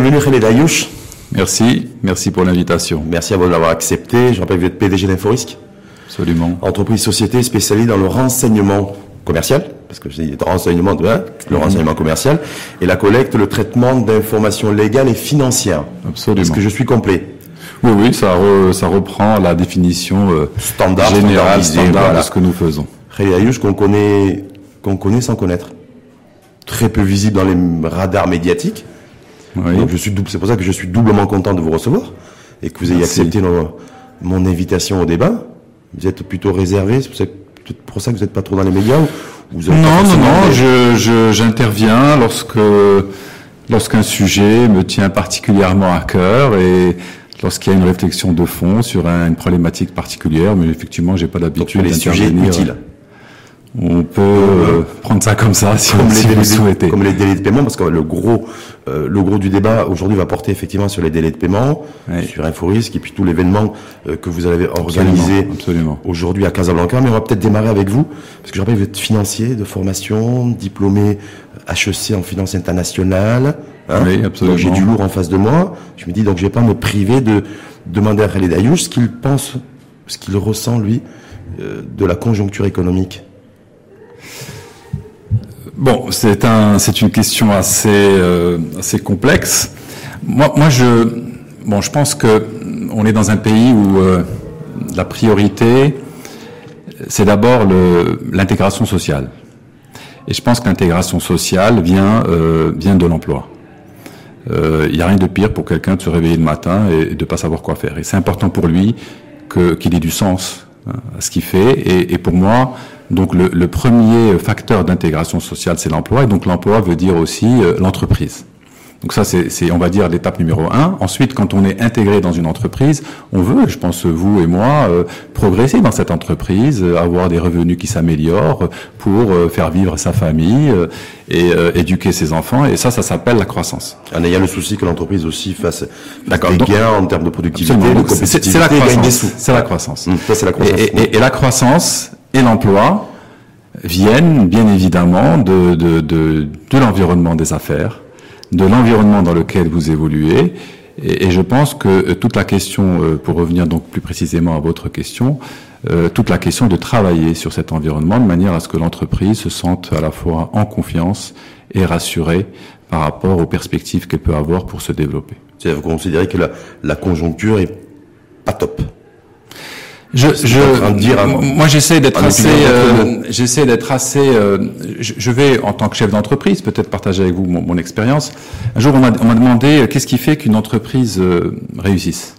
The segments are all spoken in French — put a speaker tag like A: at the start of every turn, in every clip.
A: Bienvenue Khaled Ayouch.
B: Merci, merci pour l'invitation.
A: Merci à vous de l'avoir accepté. Je rappelle que vous êtes PDG d'Inforisque.
B: Absolument.
A: Entreprise société spécialisée dans le renseignement commercial, parce que je dis renseignement, de, hein, le mhm. renseignement commercial, et la collecte, le traitement d'informations légales et financières.
B: Absolument. Est-ce
A: que je suis complet?
B: Oui, oui, ça, ça reprend la définition euh, standard, générale, standard de ce que nous faisons.
A: Khaled Ayouch qu'on connaît, qu'on connaît sans connaître. Très peu visible dans les radars médiatiques je suis c'est pour ça que je suis doublement content de vous recevoir et que vous ayez accepté mon invitation au débat. Vous êtes plutôt réservé, c'est pour ça que vous n'êtes pas trop dans les médias
B: ou Non, non, non, je, j'interviens lorsque lorsqu'un sujet me tient particulièrement à cœur et lorsqu'il y a une réflexion de fond sur une problématique particulière, mais effectivement, j'ai pas l'habitude
A: d'intervenir.
B: Sujets on peut euh, prendre ça comme ça si, comme les
A: délais, Comme les délais de paiement, parce que le gros, euh, le gros du débat aujourd'hui va porter effectivement sur les délais de paiement, sur InfoRisque et puis tout l'événement euh, que vous avez organisé aujourd'hui à Casablanca. Mais on va peut-être démarrer avec vous, parce que je rappelle vous êtes financier de formation, diplômé HEC en finance internationale.
B: Hein oui, absolument.
A: j'ai du lourd en face de moi. Je me dis donc je vais pas me priver de demander à Khaled Ayouch ce qu'il pense, ce qu'il ressent lui de la conjoncture économique.
B: Bon, c'est un, c'est une question assez, euh, assez complexe. Moi, moi, je, bon, je pense que on est dans un pays où euh, la priorité, c'est d'abord l'intégration sociale. Et je pense que l'intégration sociale vient, euh, vient de l'emploi. Il n'y a rien de pire pour quelqu'un de se réveiller le matin et, de pas savoir quoi faire. Et c'est important pour lui que, qu'il ait du sens hein, à ce qu'il fait. Et, et pour moi, donc le, le premier facteur d'intégration sociale, c'est l'emploi, et donc l'emploi veut dire aussi euh, l'entreprise. Donc ça, c'est, on va dire, l'étape numéro un. Ensuite, quand on est intégré dans une entreprise, on veut, je pense, vous et moi, euh, progresser dans cette entreprise, euh, avoir des revenus qui s'améliorent pour faire vivre sa famille et éduquer ses enfants. Et ça, ça s'appelle la croissance.
A: En ayant le souci que l'entreprise aussi fasse des gains en termes de productivité, de
B: compétitivité, c'est, la croissance. C'est la croissance.
A: Ça, c'est la croissance.
B: et, et la croissance, et l'emploi viennent bien évidemment de, de, de, de l'environnement des affaires, de l'environnement dans lequel vous évoluez. Et, je pense que euh, toute la question, euh, pour revenir donc plus précisément à votre question, euh, toute la question de travailler sur cet environnement de manière à ce que l'entreprise se sente à la fois en confiance et rassurée par rapport aux perspectives qu'elle peut avoir pour se développer.
A: Vous considérez que la, la conjoncture est pas top
B: je, je dire moi j'essaie d'être assez, euh, j'essaie d'être assez. Euh, je, vais en tant que chef d'entreprise peut-être partager avec vous mon, mon expérience. Un jour on m'a demandé euh, qu'est-ce qui fait qu'une entreprise réussisse?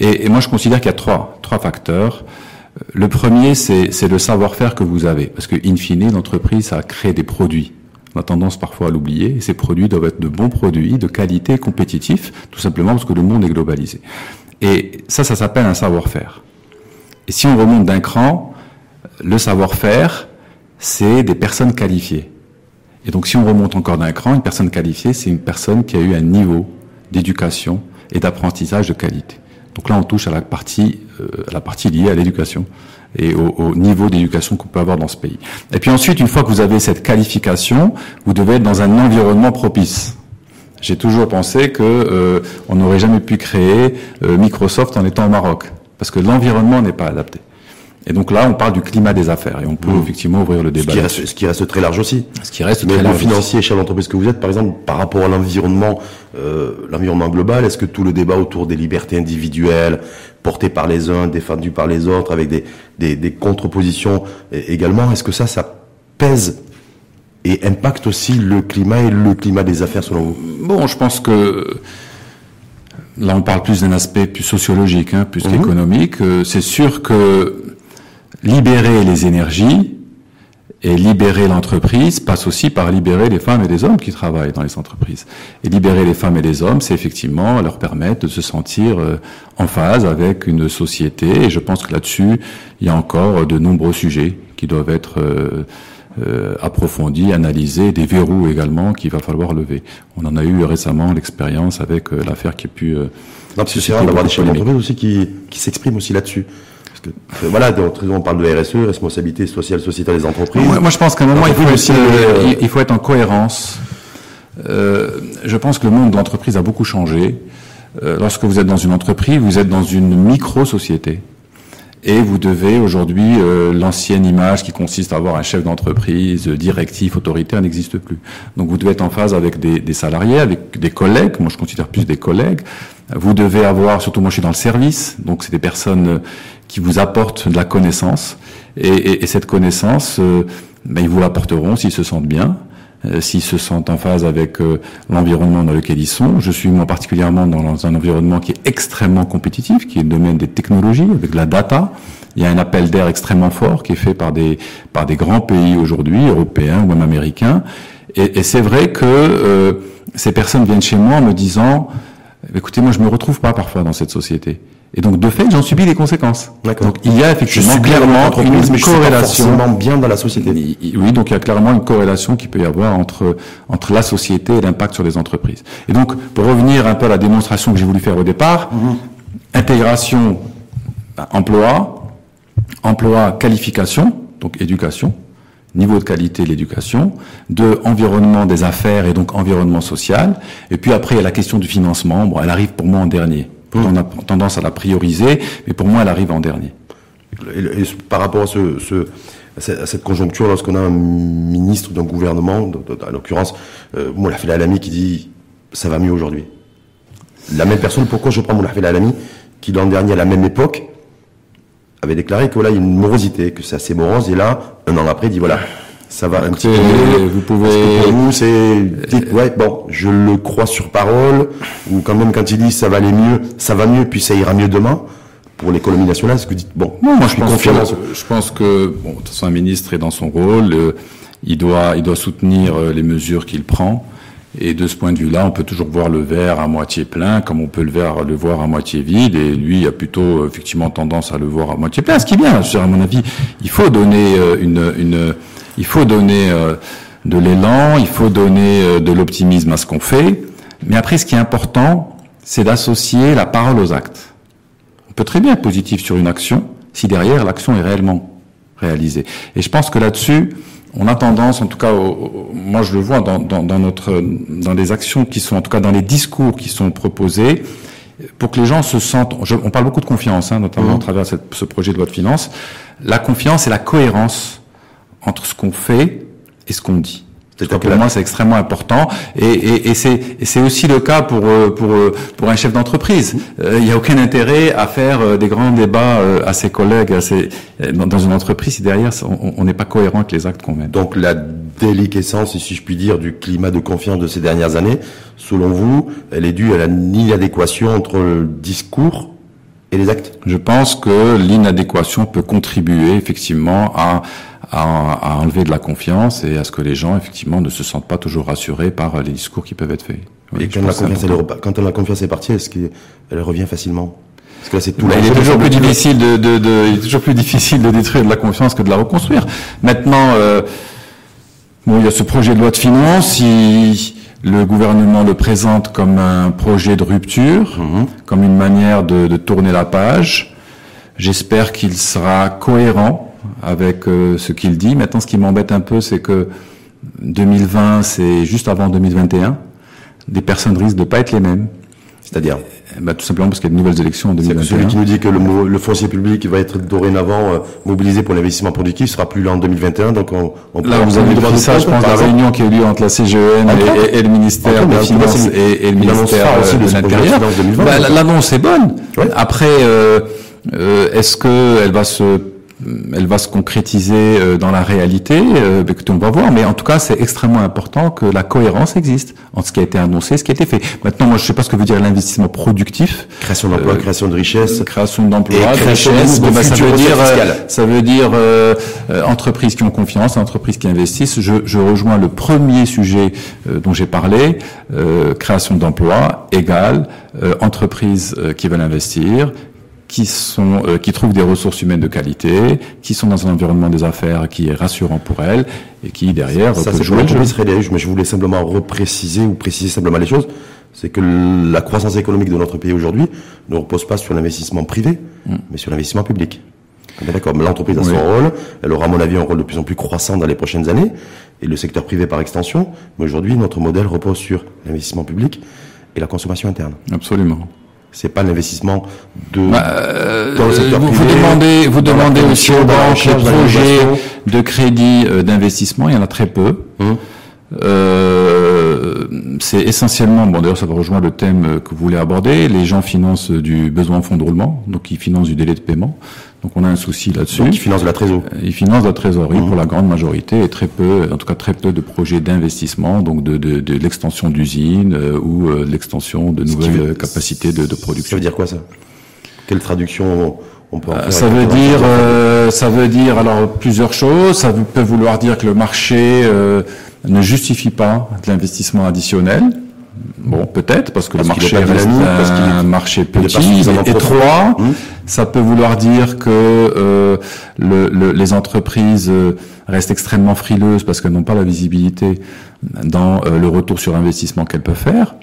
B: Et, et, moi je considère qu'il y a trois trois facteurs. Le premier c'est le savoir-faire que vous avez parce que in fine l'entreprise ça crée des produits. On a tendance parfois à l'oublier. Ces produits doivent être de bons produits, de qualité, compétitifs, tout simplement parce que le monde est globalisé. Et ça, ça s'appelle un savoir-faire. Et si on remonte d'un cran, le savoir-faire, c'est des personnes qualifiées. Et donc si on remonte encore d'un cran, une personne qualifiée, c'est une personne qui a eu un niveau d'éducation et d'apprentissage de qualité. Donc là, on touche à la partie, euh, à la partie liée à l'éducation et au, niveau d'éducation qu'on peut avoir dans ce pays. Et puis ensuite, une fois que vous avez cette qualification, vous devez être dans un environnement propice. J'ai toujours pensé que euh, on n'aurait jamais pu créer euh, Microsoft en étant au Maroc parce que l'environnement n'est pas adapté. Et donc là, on parle du climat des affaires et on peut mmh. effectivement ouvrir le débat.
A: Ce qui, reste, ce qui, reste, très large aussi.
B: Ce qui reste
A: Mais
B: très
A: large. financier, chef d'entreprise que vous êtes, par exemple, par rapport à l'environnement, euh, l'environnement global, est-ce que tout le débat autour des libertés individuelles, portées par les uns, défendues par les autres, avec des, des, des contre-positions également, est-ce que ça, ça pèse et impacte aussi le climat et le climat des affaires selon vous?
B: Bon, je pense que là on parle plus d'un aspect plus sociologique, hein, plus mhm. qu'économique. Euh, c'est sûr que libérer les énergies et libérer l'entreprise passe aussi par libérer les femmes et les hommes qui travaillent dans les entreprises. Et libérer les femmes et les hommes, c'est effectivement leur permettre de se sentir euh, en phase avec une société. Et je pense que là-dessus, il y a encore de nombreux sujets qui doivent être euh, euh, approfondi, analysé, des verrous également qu'il va falloir lever. On en a eu récemment l'expérience avec euh, l'affaire qui a pu. Euh,
A: non, c'est rare d'avoir des chefs d'entreprise aussi qui, qui s'expriment aussi là-dessus. Parce que, euh, voilà, on parle de RSE, responsabilité sociale, sociétale des entreprises.
B: Moi, moi je pense qu'à un moment, il faut, aussi, il faut être en cohérence Euh, je pense que le monde de l'entreprise a beaucoup changé. Euh, lorsque vous êtes dans une entreprise, vous êtes dans une micro-société. Et vous devez aujourd'hui, euh, l'ancienne image qui consiste à avoir un chef d'entreprise directif, autoritaire, n'existe plus. Donc vous devez être en phase avec des, des, salariés, avec des collègues. Moi, je considère plus des collègues. Vous devez avoir, surtout moi, je suis dans le service, donc c'est des personnes qui vous apportent de la connaissance. Et, et, et cette connaissance, euh, ben, ils vous l'apporteront s'ils se sentent bien. Euh, s'ils se sentent en phase avec euh, l'environnement dans lequel ils sont. Je suis moi particulièrement dans un environnement qui est extrêmement compétitif, qui est le domaine des technologies, avec la data. Il y a un appel d'air extrêmement fort qui est fait par des par des grands pays aujourd'hui, européens ou même américains. Et, et c'est vrai que euh, ces personnes viennent chez moi en me disant, écoutez, moi je me retrouve pas parfois dans cette société. Et donc, de fait, j'en subis les conséquences. Donc, il y a effectivement clairement une corrélation.
A: bien dans la société.
B: Oui, donc il y a clairement une corrélation qui peut y avoir entre entre la société et l'impact sur les entreprises. Et donc, pour revenir un peu à la démonstration que j'ai voulu faire au départ, mhm. intégration, bah, emploi, emploi, qualification, donc éducation, niveau de qualité de l'éducation, de environnement des affaires et donc environnement social, et puis après il y a la question du financement. Bon, elle arrive pour moi en dernier. On a tendance à la prioriser, mais pour moi, elle arrive en dernier.
A: Et, par rapport à, ce, à cette conjoncture, lorsqu'on a un ministre d'un gouvernement, en l'occurrence, euh, Moulafel Alami, qui dit ça va mieux aujourd'hui. La même personne, pourquoi je prends Moulafel Alami, qui l'an dernier, à la même époque, avait déclaré que voilà, il y a une morosité, que c'est assez morose, et là, un an après, il dit voilà, ça va un petit peu.
B: Vous pouvez.
A: pour nous, c'est ouais bon, je le crois sur parole ou quand même quand il dit ça va aller mieux, ça va mieux puis ça ira mieux demain. Pour l'économie nationale, ce que vous dites bon.
B: Non, moi je pense, que, je pense que bon, de toute façon un ministre est dans son rôle, euh, il doit il doit soutenir euh, les mesures qu'il prend. Et de ce point de vue-là, on peut toujours voir le verre à moitié plein, comme on peut le, verre, le voir à moitié vide. Et lui il a plutôt effectivement tendance à le voir à moitié plein. Ce qui est bien, à mon avis, il faut donner euh, une, une il faut donner euh, de l'élan, il faut donner euh, de l'optimisme à ce qu'on fait. Mais après, ce qui est important, c'est d'associer la parole aux actes. On peut très bien être positif sur une action si derrière l'action est réellement réalisée. Et je pense que là-dessus, on a tendance, en tout cas, moi je le vois dans, dans, notre, dans les actions qui sont, en tout cas dans les discours qui sont proposés, pour que les gens se sentent. on parle beaucoup de confiance, hein, notamment mmh. à travers ce projet de loi de finances. La confiance et la cohérence entre ce qu'on fait et ce qu'on dit. Pour moi, c'est extrêmement important, et, et, et c'est aussi le cas pour euh, pour euh, pour un chef d'entreprise. Euh, il n'y a aucun intérêt à faire des grands débats à ses collègues, à ses, dans une entreprise si derrière on n'est pas cohérent avec les actes qu'on mène.
A: Donc la déliquescence, si je puis dire, du climat de confiance de ces dernières années, selon vous, elle est due à l'inadéquation entre le discours et les actes?
B: Je pense que l'inadéquation peut contribuer effectivement à à, enlever de la confiance et à ce que les gens, effectivement, ne se sentent pas toujours rassurés par les discours qui peuvent être faits.
A: et quand la, confiance, elle, quand la confiance est partie, est-ce qu'elle revient facilement?
B: Parce que là, c'est tout. il est toujours plus difficile de, de, de, il est toujours plus difficile de détruire de la confiance que de la reconstruire. Maintenant, euh, bon, il y a ce projet de loi de finances. Si le gouvernement le présente comme un projet de rupture, mhm. comme une manière de, de tourner la page. J'espère qu'il sera cohérent avec euh, ce qu'il dit. Maintenant, ce qui m'embête un peu, c'est que 2020, c'est juste avant 2021. Des personnes risquent de pas être les mêmes.
A: C'est-à-dire
B: ben, Tout simplement parce qu'il y a de nouvelles élections en 2021.
A: Celui qui nous dit que le, le foncier public va être dorénavant euh, mobilisé pour l'investissement productif sera plus là en 2021. Donc on,
B: on là, vous avez vu ça, je pense, la réunion qui a eu lieu entre la CGEN et, le ministère des Finances et, le ministère euh, de, l'Intérieur. Bah, l'annonce est bonne. Après, euh, est-ce qu'elle va se elle va se concrétiser euh, dans la réalité. Euh, on va voir, mais en tout cas, c'est extrêmement important que la cohérence existe entre ce qui a été annoncé et ce qui a été fait. Maintenant, moi, je ne sais pas ce que veut dire l'investissement productif.
A: Création d'emplois, euh, création de richesse.
B: Création d'emplois, de richesse. De bah, ça, veut dire, ça veut dire entreprises qui ont confiance, entreprises qui investissent. Je, je rejoins le premier sujet dont j'ai parlé, création d'emplois égale entreprises qui veulent investir, qui sont euh, qui trouvent des ressources humaines de qualité, qui sont dans un environnement des affaires qui est rassurant pour elles et qui derrière
A: ça, peut jouer le jeu. mais je voulais simplement repréciser ou préciser simplement les choses. C'est que la croissance économique de notre pays aujourd'hui ne repose pas sur l'investissement privé, mm. mais sur l'investissement public. D'accord, mais l'entreprise a son rôle, elle aura à mon avis un rôle de plus en plus croissant dans les prochaines années, et le secteur privé par extension. Mais aujourd'hui, notre modèle repose sur l'investissement public et la consommation interne.
B: Absolument.
A: C'est pas l'investissement de bah,
B: euh, dans le secteur vous, privé. Vous demandez, vous demandez aussi aux banques les projets de crédit euh, d'investissement. Il y en a très peu. Hum. Euh, c'est essentiellement, bon d'ailleurs ça va rejoindre le thème que vous voulez aborder, les gens financent du besoin en fonds de roulement, donc ils financent du délai de paiement. Donc on a un souci là-dessus.
A: ils financent la trésorerie.
B: Euh, ils financent la trésorerie mmh. pour la grande majorité et très peu, en tout cas très peu de projets d'investissement, donc de, de, de l'extension d'usines euh, ou euh, l'extension de nouvelles capacités de, de, production.
A: Ça veut dire quoi ça? Quelle traduction on peut en faire
B: Ça veut dire, ça veut dire alors plusieurs choses. Ça peut vouloir dire que le marché ne justifie pas de l'investissement additionnel. Bon, peut-être, parce que le marché reste un marché petit, étroit. Hum. Ça peut vouloir dire que euh, le, les entreprises euh, restent extrêmement frileuses parce qu'elles n'ont pas la visibilité dans euh, le retour sur investissement qu'elles peuvent faire.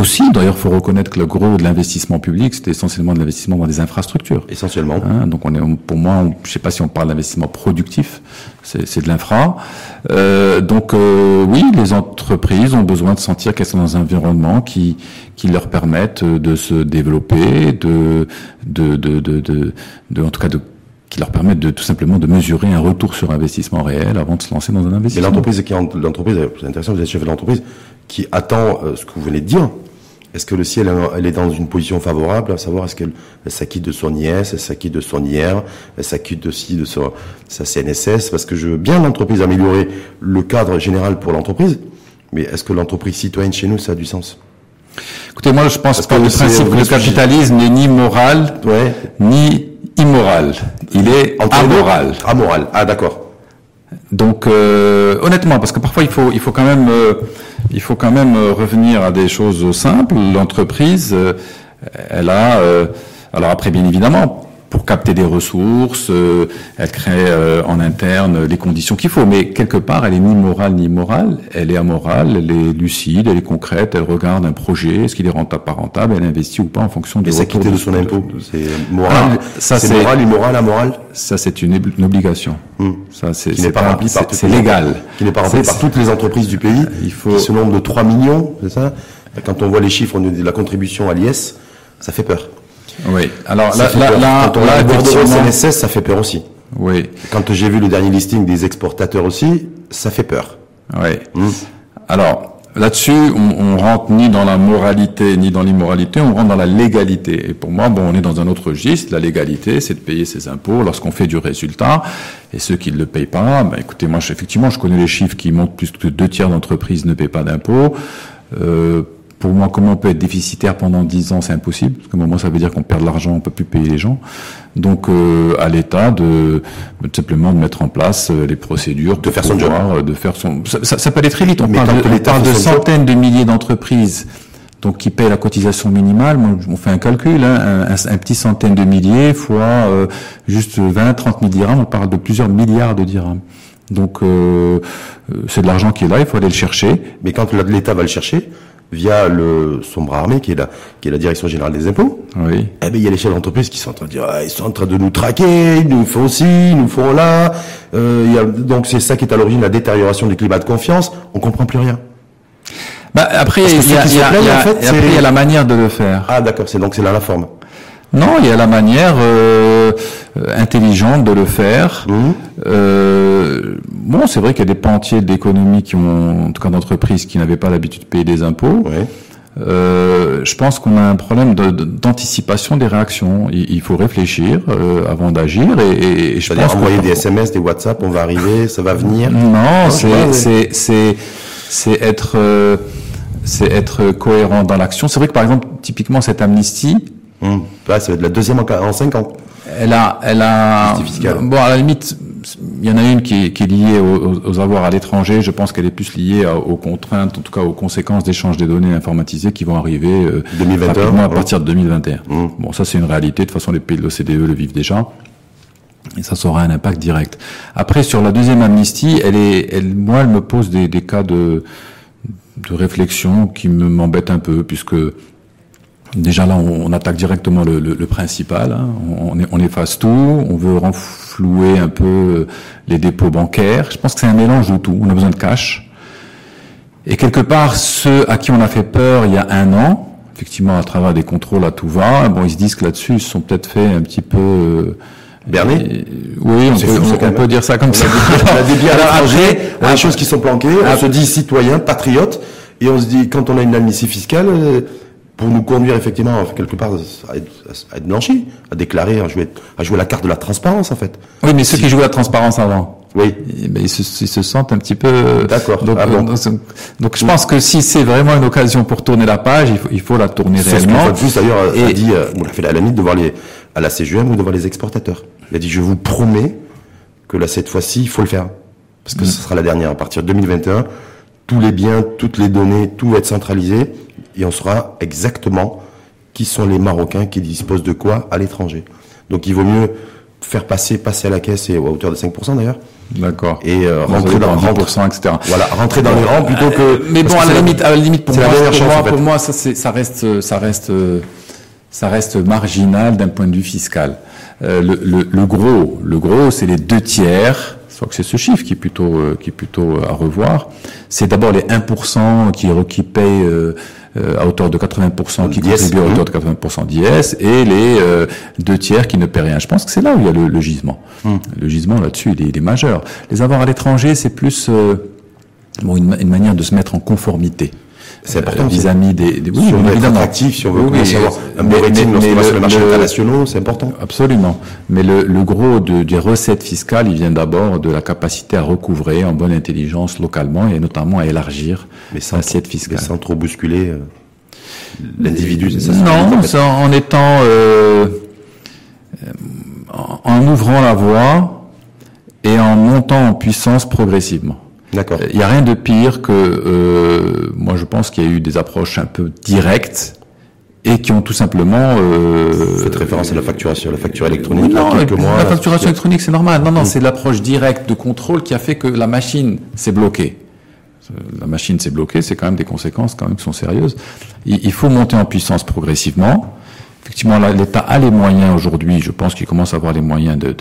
B: Aussi, d'ailleurs, il faut reconnaître que le gros de l'investissement public, c'était essentiellement de l'investissement dans des infrastructures.
A: Essentiellement.
B: Hein, donc, on est, pour moi, je ne sais pas si on parle d'investissement productif, c'est de l'infra. Euh, donc, euh, oui, les entreprises ont besoin de sentir qu'elles sont dans un environnement qui qui leur permette de se développer, de de de de, de, de en tout cas de qui leur permettent de tout simplement de mesurer un retour sur investissement réel avant de se lancer dans un investissement.
A: Et l'entreprise qui l'entreprise, c'est intéressant, vous êtes chef de l'entreprise, qui attend euh, ce que vous venez de dire. Est-ce que le ciel elle est dans une position favorable, à savoir est-ce qu'elle s'acquitte de son IS, elle s'acquitte de son IR, elle s'acquitte aussi de sa, sa CNSS, parce que je veux bien l'entreprise améliorer le cadre général pour l'entreprise, mais est-ce que l'entreprise citoyenne chez nous, ça a du sens?
B: Écoutez, moi je pense que le principe que le capitalisme n'est ni moral, ouais. ni immoral. Il est amoral.
A: Amoral. Ah d'accord.
B: Donc euh, honnêtement, parce que parfois il faut il faut quand même euh, il faut quand même euh, revenir à des choses simples. L'entreprise, elle a alors après bien évidemment pour capter des ressources, euh, elle crée euh, en interne les conditions qu'il faut. Mais quelque part, elle est ni morale ni morale, elle est amorale, elle est lucide, elle est concrète, elle regarde un projet, est-ce qu'il est rentable, pas rentable, elle investit ou pas en fonction
A: de s'acquitter de son impôt. C'est moral, ah, ça c'est moral, immoral, amoral.
B: Ça c'est une, obligation.
A: Hmm. Ça c'est qui n'est pas rempli par
B: c'est légal.
A: Qui n'est pas rempli par toutes les entreprises du pays. Il faut ce nombre de 3 millions, c'est ça? Quand on voit les chiffres de la contribution à l'IS, ça fait peur.
B: Oui. Alors là, là, là,
A: quand on là, CNSS, ça fait peur aussi.
B: Oui.
A: Quand j'ai vu le dernier listing des exportateurs aussi, ça fait peur.
B: Oui. Hmm. Alors là-dessus, on, on, rentre ni dans la moralité ni dans l'immoralité, on rentre dans la légalité. Et pour moi, bon, on est dans un autre registre. La légalité, c'est de payer ses impôts lorsqu'on fait du résultat. Et ceux qui ne le payent pas, ben, écoutez, moi, effectivement, je connais les chiffres qui montrent plus que deux tiers d'entreprises ne paient pas d'impôts. Euh, pour moi, comment on peut être déficitaire pendant 10 ans, c'est impossible. Parce que moment, ça veut dire qu'on perd de l'argent, on peut plus payer les gens. Donc, euh, à l'État de, de, simplement de mettre en place euh, les procédures
A: de faire son job,
B: euh, de faire son. Ça, ça, peut aller très vite. On parle de, on parle de centaines de milliers d'entreprises. Donc, qui payent la cotisation minimale, on fait un calcul, hein, un, petit centaine de milliers fois euh, juste 20, 30 000 dirhams, on parle de plusieurs milliards de dirhams. Donc, c'est de l'argent qui est là, il faut aller le chercher.
A: Mais quand l'État va le chercher, via le son bras armé qui est la qui est la direction générale des impôts.
B: Oui.
A: Eh ben il y a les chefs d'entreprise qui sont en train de dire ah, ils sont en train de nous traquer, ils nous font ci, ils nous font là. Euh, y a, donc c'est ça qui est à l'origine de la détérioration du climat de confiance. On comprend plus rien.
B: Bah après il y, a, y, y, y a la manière de le faire.
A: Ah d'accord, c'est donc c'est là la forme.
B: Non, il y a la manière euh, intelligente de le faire. Mmh. Euh, bon, c'est vrai qu'il y a des pans entiers d'économies qui ont, en tout cas d'entreprises, qui n'avaient pas l'habitude de payer des impôts. Euh, je pense qu'on a un problème d'anticipation des réactions. Il, faut réfléchir euh, avant d'agir et, et je pense
A: envoyer des SMS, des WhatsApp, on va arriver, ça va venir.
B: Non, c'est c'est c'est être euh, c'est être cohérent dans l'action. C'est vrai que par exemple, typiquement cette amnistie,
A: Hum. ça va être la deuxième en, en 5 ans.
B: Elle a, elle a. Bon, à la limite, il y en a une qui est, qui est liée aux, aux, avoirs à l'étranger. Je pense qu'elle est plus liée aux contraintes, en tout cas aux conséquences d'échange des données informatisées qui vont arriver 2021, euh, à partir de 2021. Hum. Bon, ça c'est une réalité. De toute façon, les pays de l'OCDE le vivent déjà. Et ça, ça aura un impact direct. Après, sur la deuxième amnistie, elle est, elle, moi, elle me pose des, des cas de, de réflexion qui me m'embêtent un peu, puisque Déjà là, on, attaque directement le, le, principal. Hein. On, on, efface tout. On veut renflouer un peu les dépôts bancaires. Je pense que c'est un mélange de tout. On a besoin de cash. Et quelque part, ceux à qui on a fait peur il y a un an, effectivement, à travers des contrôles à tout va, bon, ils se disent que là-dessus, ils se sont peut-être fait un petit peu euh,
A: Berné
B: Oui, on, peut, on peut, dire ça comme ça.
A: On a des biens à l'étranger, des choses qui sont planquées, on se dit citoyen, patriote, et on se dit, quand on a une amnistie fiscale, euh, pour nous conduire effectivement quelque part à être, à être blanchi, à déclarer, à jouer, à jouer la carte de la transparence en fait.
B: Oui, mais ceux qui jouaient la transparence avant.
A: Oui.
B: Mais ils, se, ils se sentent un petit peu.
A: D'accord.
B: Donc, ah donc, je pense que si c'est vraiment une occasion pour tourner la page, il faut, il faut la tourner réellement.
A: C'est plus d'ailleurs a dit, euh, on a fait la limite de voir les à la CGM ou devant les exportateurs. Il a dit je vous promets que là cette fois-ci il faut le faire parce que mm. ce sera la dernière à partir de 2021. Tous les biens, toutes les données, tout va être centralisé et on saura exactement qui sont les Marocains qui disposent de quoi à l'étranger. Donc il vaut mieux faire passer, passer à la caisse et à hauteur de 5% d'ailleurs.
B: D'accord.
A: Et euh, rentrer dans
B: 10%, etc.
A: Voilà, rentrer dans les rangs plutôt que.
B: Euh, mais bon, à la, limite, à la limite, pour moi, pour, moi, pour moi, ça, ça reste, ça reste, ça reste marginal d'un point de vue fiscal. Euh, le, le, le, gros, le gros, c'est les deux tiers crois que c'est ce chiffre qui est plutôt, euh, qui est plutôt à revoir. C'est d'abord les 1% qui, qui payent euh, euh, à hauteur de 80%, qui contribuent à hauteur de 80% d'IS, et les deux tiers qui ne paient rien. Je pense que c'est là où il y a le, gisement. Hum. Le gisement là-dessus, il, est majeur. Les avoirs à l'étranger, c'est plus bon, une, une, manière de se mettre en conformité.
A: C'est important.
B: vis-à-vis des, des,
A: oui, si on veut être attractif, si on veut oui, avoir un bon rating sur le marché international, c'est important.
B: Absolument. Mais le, le gros de, des recettes fiscales, il vient d'abord de la capacité à recouvrer en bonne intelligence localement et notamment à élargir l'assiette fiscale.
A: Mais sans trop bousculer euh, l'individu,
B: c'est ça Non, en étant, euh, en ouvrant la voie et en montant en puissance progressivement.
A: D'accord.
B: Il n'y a rien de pire que, euh, moi je pense qu'il y a eu des approches un peu directes et qui ont tout simplement. Euh,
A: Vous faites référence à la facturation, la facture électronique. Non, quelques
B: mois, la facturation électronique c'est normal. Non, non, c'est l'approche directe de contrôle qui a fait que la machine s'est bloquée. La machine s'est bloquée, c'est quand même des conséquences quand même qui sont sérieuses. Il, faut monter en puissance progressivement effectivement, l'État a les moyens aujourd'hui. Je pense qu'il commence à avoir les moyens de,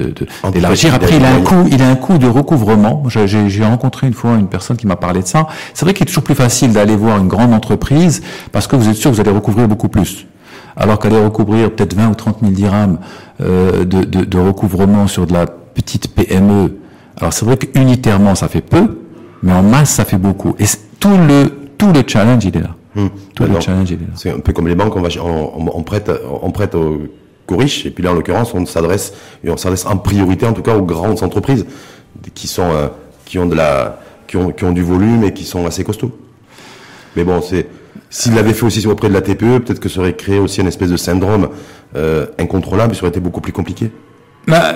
B: d'élargir. Après, il a un coût, il a un coût de recouvrement. J'ai, rencontré une fois une personne qui m'a parlé de ça. C'est vrai qu'il est toujours plus facile d'aller voir une grande entreprise parce que vous êtes sûr que vous allez recouvrir beaucoup plus. Alors qu'aller recouvrir peut-être 20 ou 30 000 dirhams euh, de, de recouvrement sur de la petite PME. Alors c'est vrai qu'unitairement ça fait peu, mais en masse ça fait beaucoup. Et tout le tout le challenge il est là.
A: Hum. C'est un peu comme les banques, on, va, on, prête, on prête aux, riches, et puis là en l'occurrence on s'adresse, et on s'adresse en priorité en tout cas aux grandes entreprises qui sont, euh, qui ont de la, qui ont, qui ont du volume et qui sont assez costauds. Mais bon, c'est, s'il l'avait fait aussi auprès de la TPE, peut-être que ça aurait créé aussi une espèce de syndrome euh, incontrôlable, ça aurait été beaucoup plus compliqué.
B: Bah,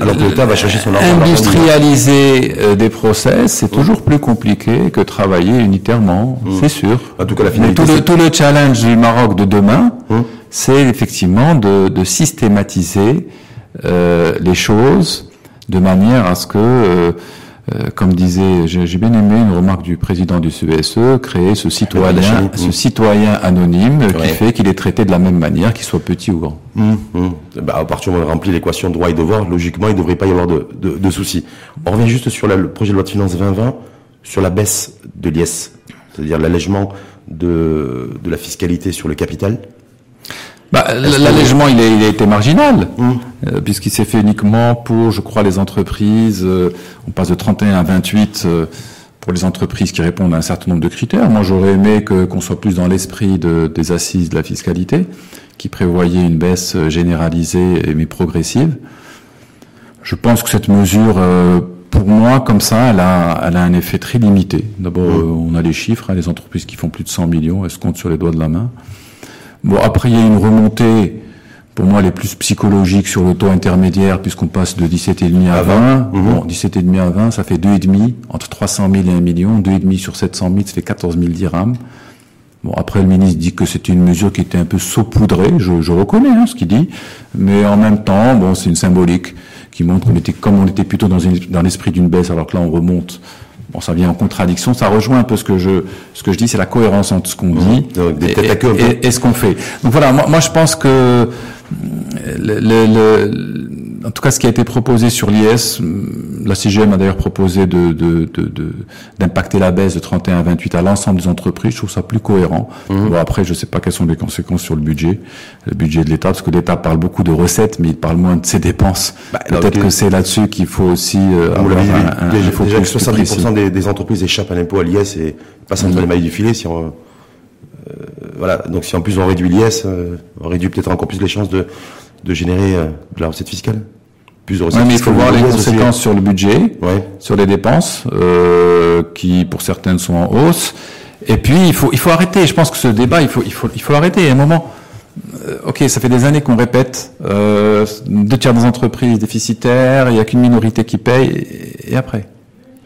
A: Alors que l'État va chercher son argent.
B: Industrialiser euh, des process, c'est toujours plus compliqué que travailler unitairement, mmh. c'est sûr.
A: En tout cas, la finalité.
B: Tout le, tout le, challenge du Maroc de demain, mmh. c'est effectivement de, de systématiser euh, les choses de manière à ce que euh, euh, comme disait, j'ai bien aimé une remarque du président du CESE, créer ce citoyen, ce citoyen anonyme qui fait qu'il est traité de la même manière, qu'il soit petit ou grand.
A: Mmh, mmh. Bah, à partir du moment où on remplit l'équation droit et devoir, logiquement, il ne devrait pas y avoir de, de, de, soucis. On revient juste sur le projet de loi de finances 2020, sur la baisse de l'IS, c'est-à-dire l'allègement de, de la fiscalité sur le capital.
B: Bah, L'allègement, il, il, a été marginal, hum. euh, puisqu'il s'est fait uniquement pour, je crois, les entreprises. Euh, on passe de 31 à 28 euh, pour les entreprises qui répondent à un certain nombre de critères. Moi, j'aurais aimé qu'on soit plus dans l'esprit de, des assises de la fiscalité, qui prévoyait une baisse généralisée mais progressive. Je pense que cette mesure, pour moi, comme ça, elle a, elle a un effet très limité. D'abord, hum. on a les chiffres, hein, les entreprises qui font plus de 100 millions, elles se comptent sur les doigts de la main. Bon, après, il y a une remontée, pour moi, les plus psychologiques sur le taux intermédiaire, puisqu'on passe de 17,5 à 20. Mhm. Bon, 17,5 à 20, ça fait 2,5, entre 300 000 et 1 million. 2,5 sur 700 000, ça fait 14 000 dirhams. Bon, après, le ministre dit que c'était une mesure qui était un peu saupoudrée, je, je reconnais hein, ce qu'il dit, mais en même temps, bon, c'est une symbolique qui montre qu'on était, comme on était plutôt dans, dans l'esprit d'une baisse, alors que là, on remonte Bon, ça vient en contradiction, ça rejoint un peu ce que je ce que je dis, c'est la cohérence entre ce qu'on dit et, ce qu'on fait. Donc voilà, moi, moi je pense que le, le, en tout cas, ce qui a été proposé sur l'IS, la CGM a d'ailleurs proposé de, d'impacter la baisse de 31 à 28 à l'ensemble des entreprises. Je trouve ça plus cohérent. Mmh. Bon, après, je ne sais pas quelles sont les conséquences sur le budget, le budget de l'État, parce que l'État parle beaucoup de recettes, mais il parle moins de ses dépenses. Bah, Peut-être que c'est là-dessus qu'il faut aussi
A: euh, avoir un, un, déjà, que 70% des, entreprises échappent à l'impôt à l'IS et passent entre mmh. les mailles du filet. Si on, euh, voilà. Donc, si en plus on réduit l'IS, euh, on réduit peut-être encore plus les chances de de générer euh, de la recette fiscale
B: plus de recettes mais il faut voir les conséquences sur le budget, sur les dépenses, euh, qui pour certaines sont en hausse. Et puis il faut il faut arrêter. Je pense que ce débat il faut il faut il faut l'arrêter. À un moment, euh, ok, ça fait des années qu'on répète euh, deux tiers des entreprises déficitaires, il y a qu'une minorité qui paye. Et, après,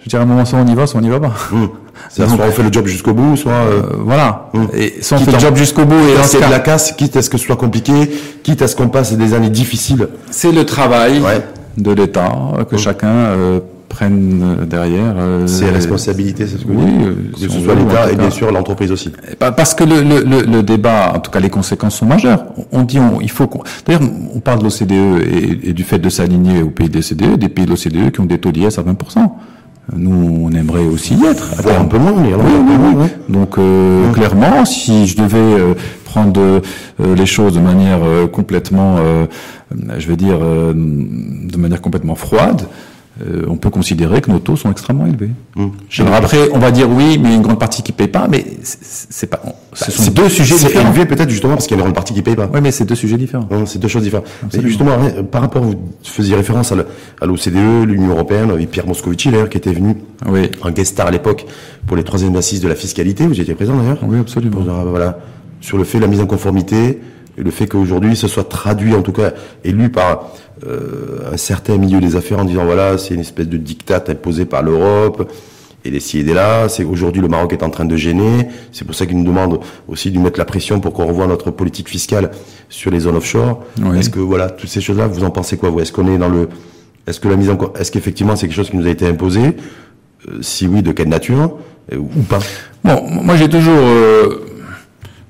B: je dire à un moment soit on y va, soit on n'y va pas.
A: Mmh soit on fait le job jusqu'au bout, soit euh,
B: euh, voilà. Hum. Et soit on fait le job jusqu'au bout
A: et c'est de la casse, quitte à ce que ce soit compliqué, quitte à ce qu'on passe des années difficiles.
B: C'est le travail de l'État que hum. chacun euh, prenne derrière.
A: c'est la responsabilité, c'est ce que oui, que ce soit l'État et bien sûr l'entreprise aussi.
B: Parce que le, le, le, débat, en tout cas les conséquences sont majeures. On dit, on, il faut. D'ailleurs, on parle de l'OCDE et, et, du fait de s'aligner au pays de l'OCDE, des pays de l'OCDE qui ont des taux d'IS à 20 nous, on aimerait aussi y être.
A: un peu moins, mais
B: oui, Donc, euh, clairement, si je devais euh, prendre euh, les choses de manière complètement, je vais dire, de manière complètement froide, euh, on peut considérer que nos taux sont extrêmement élevés. Mmh. après, on va dire oui, mais une grande partie qui paye pas, mais c'est pas.
A: Ce bah, sont deux sujets différents. C'est élevé peut-être justement parce qu'il y a une grande partie qui paye pas.
B: Oui, mais c'est deux sujets différents.
A: C'est deux choses différentes. justement, par rapport, vous faisiez référence à l'OCDE, l'Union européenne, et Pierre Moscovici d'ailleurs, qui était venu oui. en guest star à l'époque pour les troisième assises de la fiscalité. Vous étiez présent d'ailleurs.
B: Oui, absolument.
A: voilà, sur le fait de la mise en conformité et le fait qu'aujourd'hui ce soit traduit, en tout cas, et lu par euh, un certain milieu des affaires en disant voilà, c'est une espèce de diktat imposé par l'Europe et des ci et des là. C'est aujourd'hui le Maroc est en train de gêner. C'est pour ça qu'il nous demande aussi de mettre la pression pour qu'on revoie notre politique fiscale sur les zones offshore. Est-ce que voilà toutes ces choses-là, vous en pensez quoi vous? Est-ce qu'on est dans le Est-ce que la mise en Est-ce qu'effectivement c'est quelque chose qui nous a été imposé? Euh, Si oui, de quelle nature? Euh, ou pas?
B: Bon, moi j'ai toujours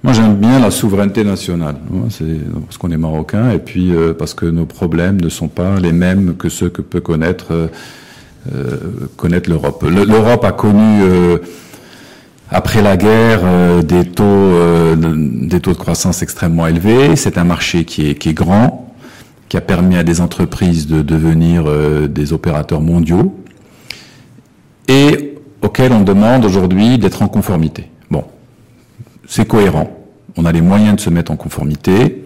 B: moi, j'aime bien la souveraineté nationale. C'est parce qu'on est marocain et puis euh, parce que nos problèmes ne sont pas les mêmes que ceux que peut connaître euh, euh connaître l'Europe. L'Europe a connu après la guerre des taux des taux de croissance extrêmement élevés. C'est un marché qui est qui est grand, qui a permis à des entreprises de devenir des opérateurs mondiaux et auxquels on demande aujourd'hui d'être en conformité. Bon, c'est cohérent on a les moyens de se mettre en conformité.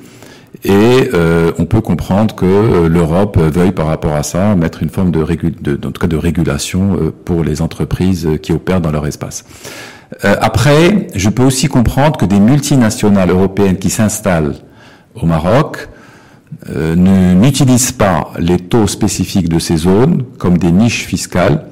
B: Et euh, on peut comprendre que euh, l'Europe veuille par rapport à ça mettre une forme de, de en tout cas de régulation euh, pour les entreprises qui opèrent dans leur espace. après, je peux aussi comprendre que des multinationales européennes qui s'installent au Maroc n'utilisent pas les taux spécifiques de ces zones comme des niches fiscales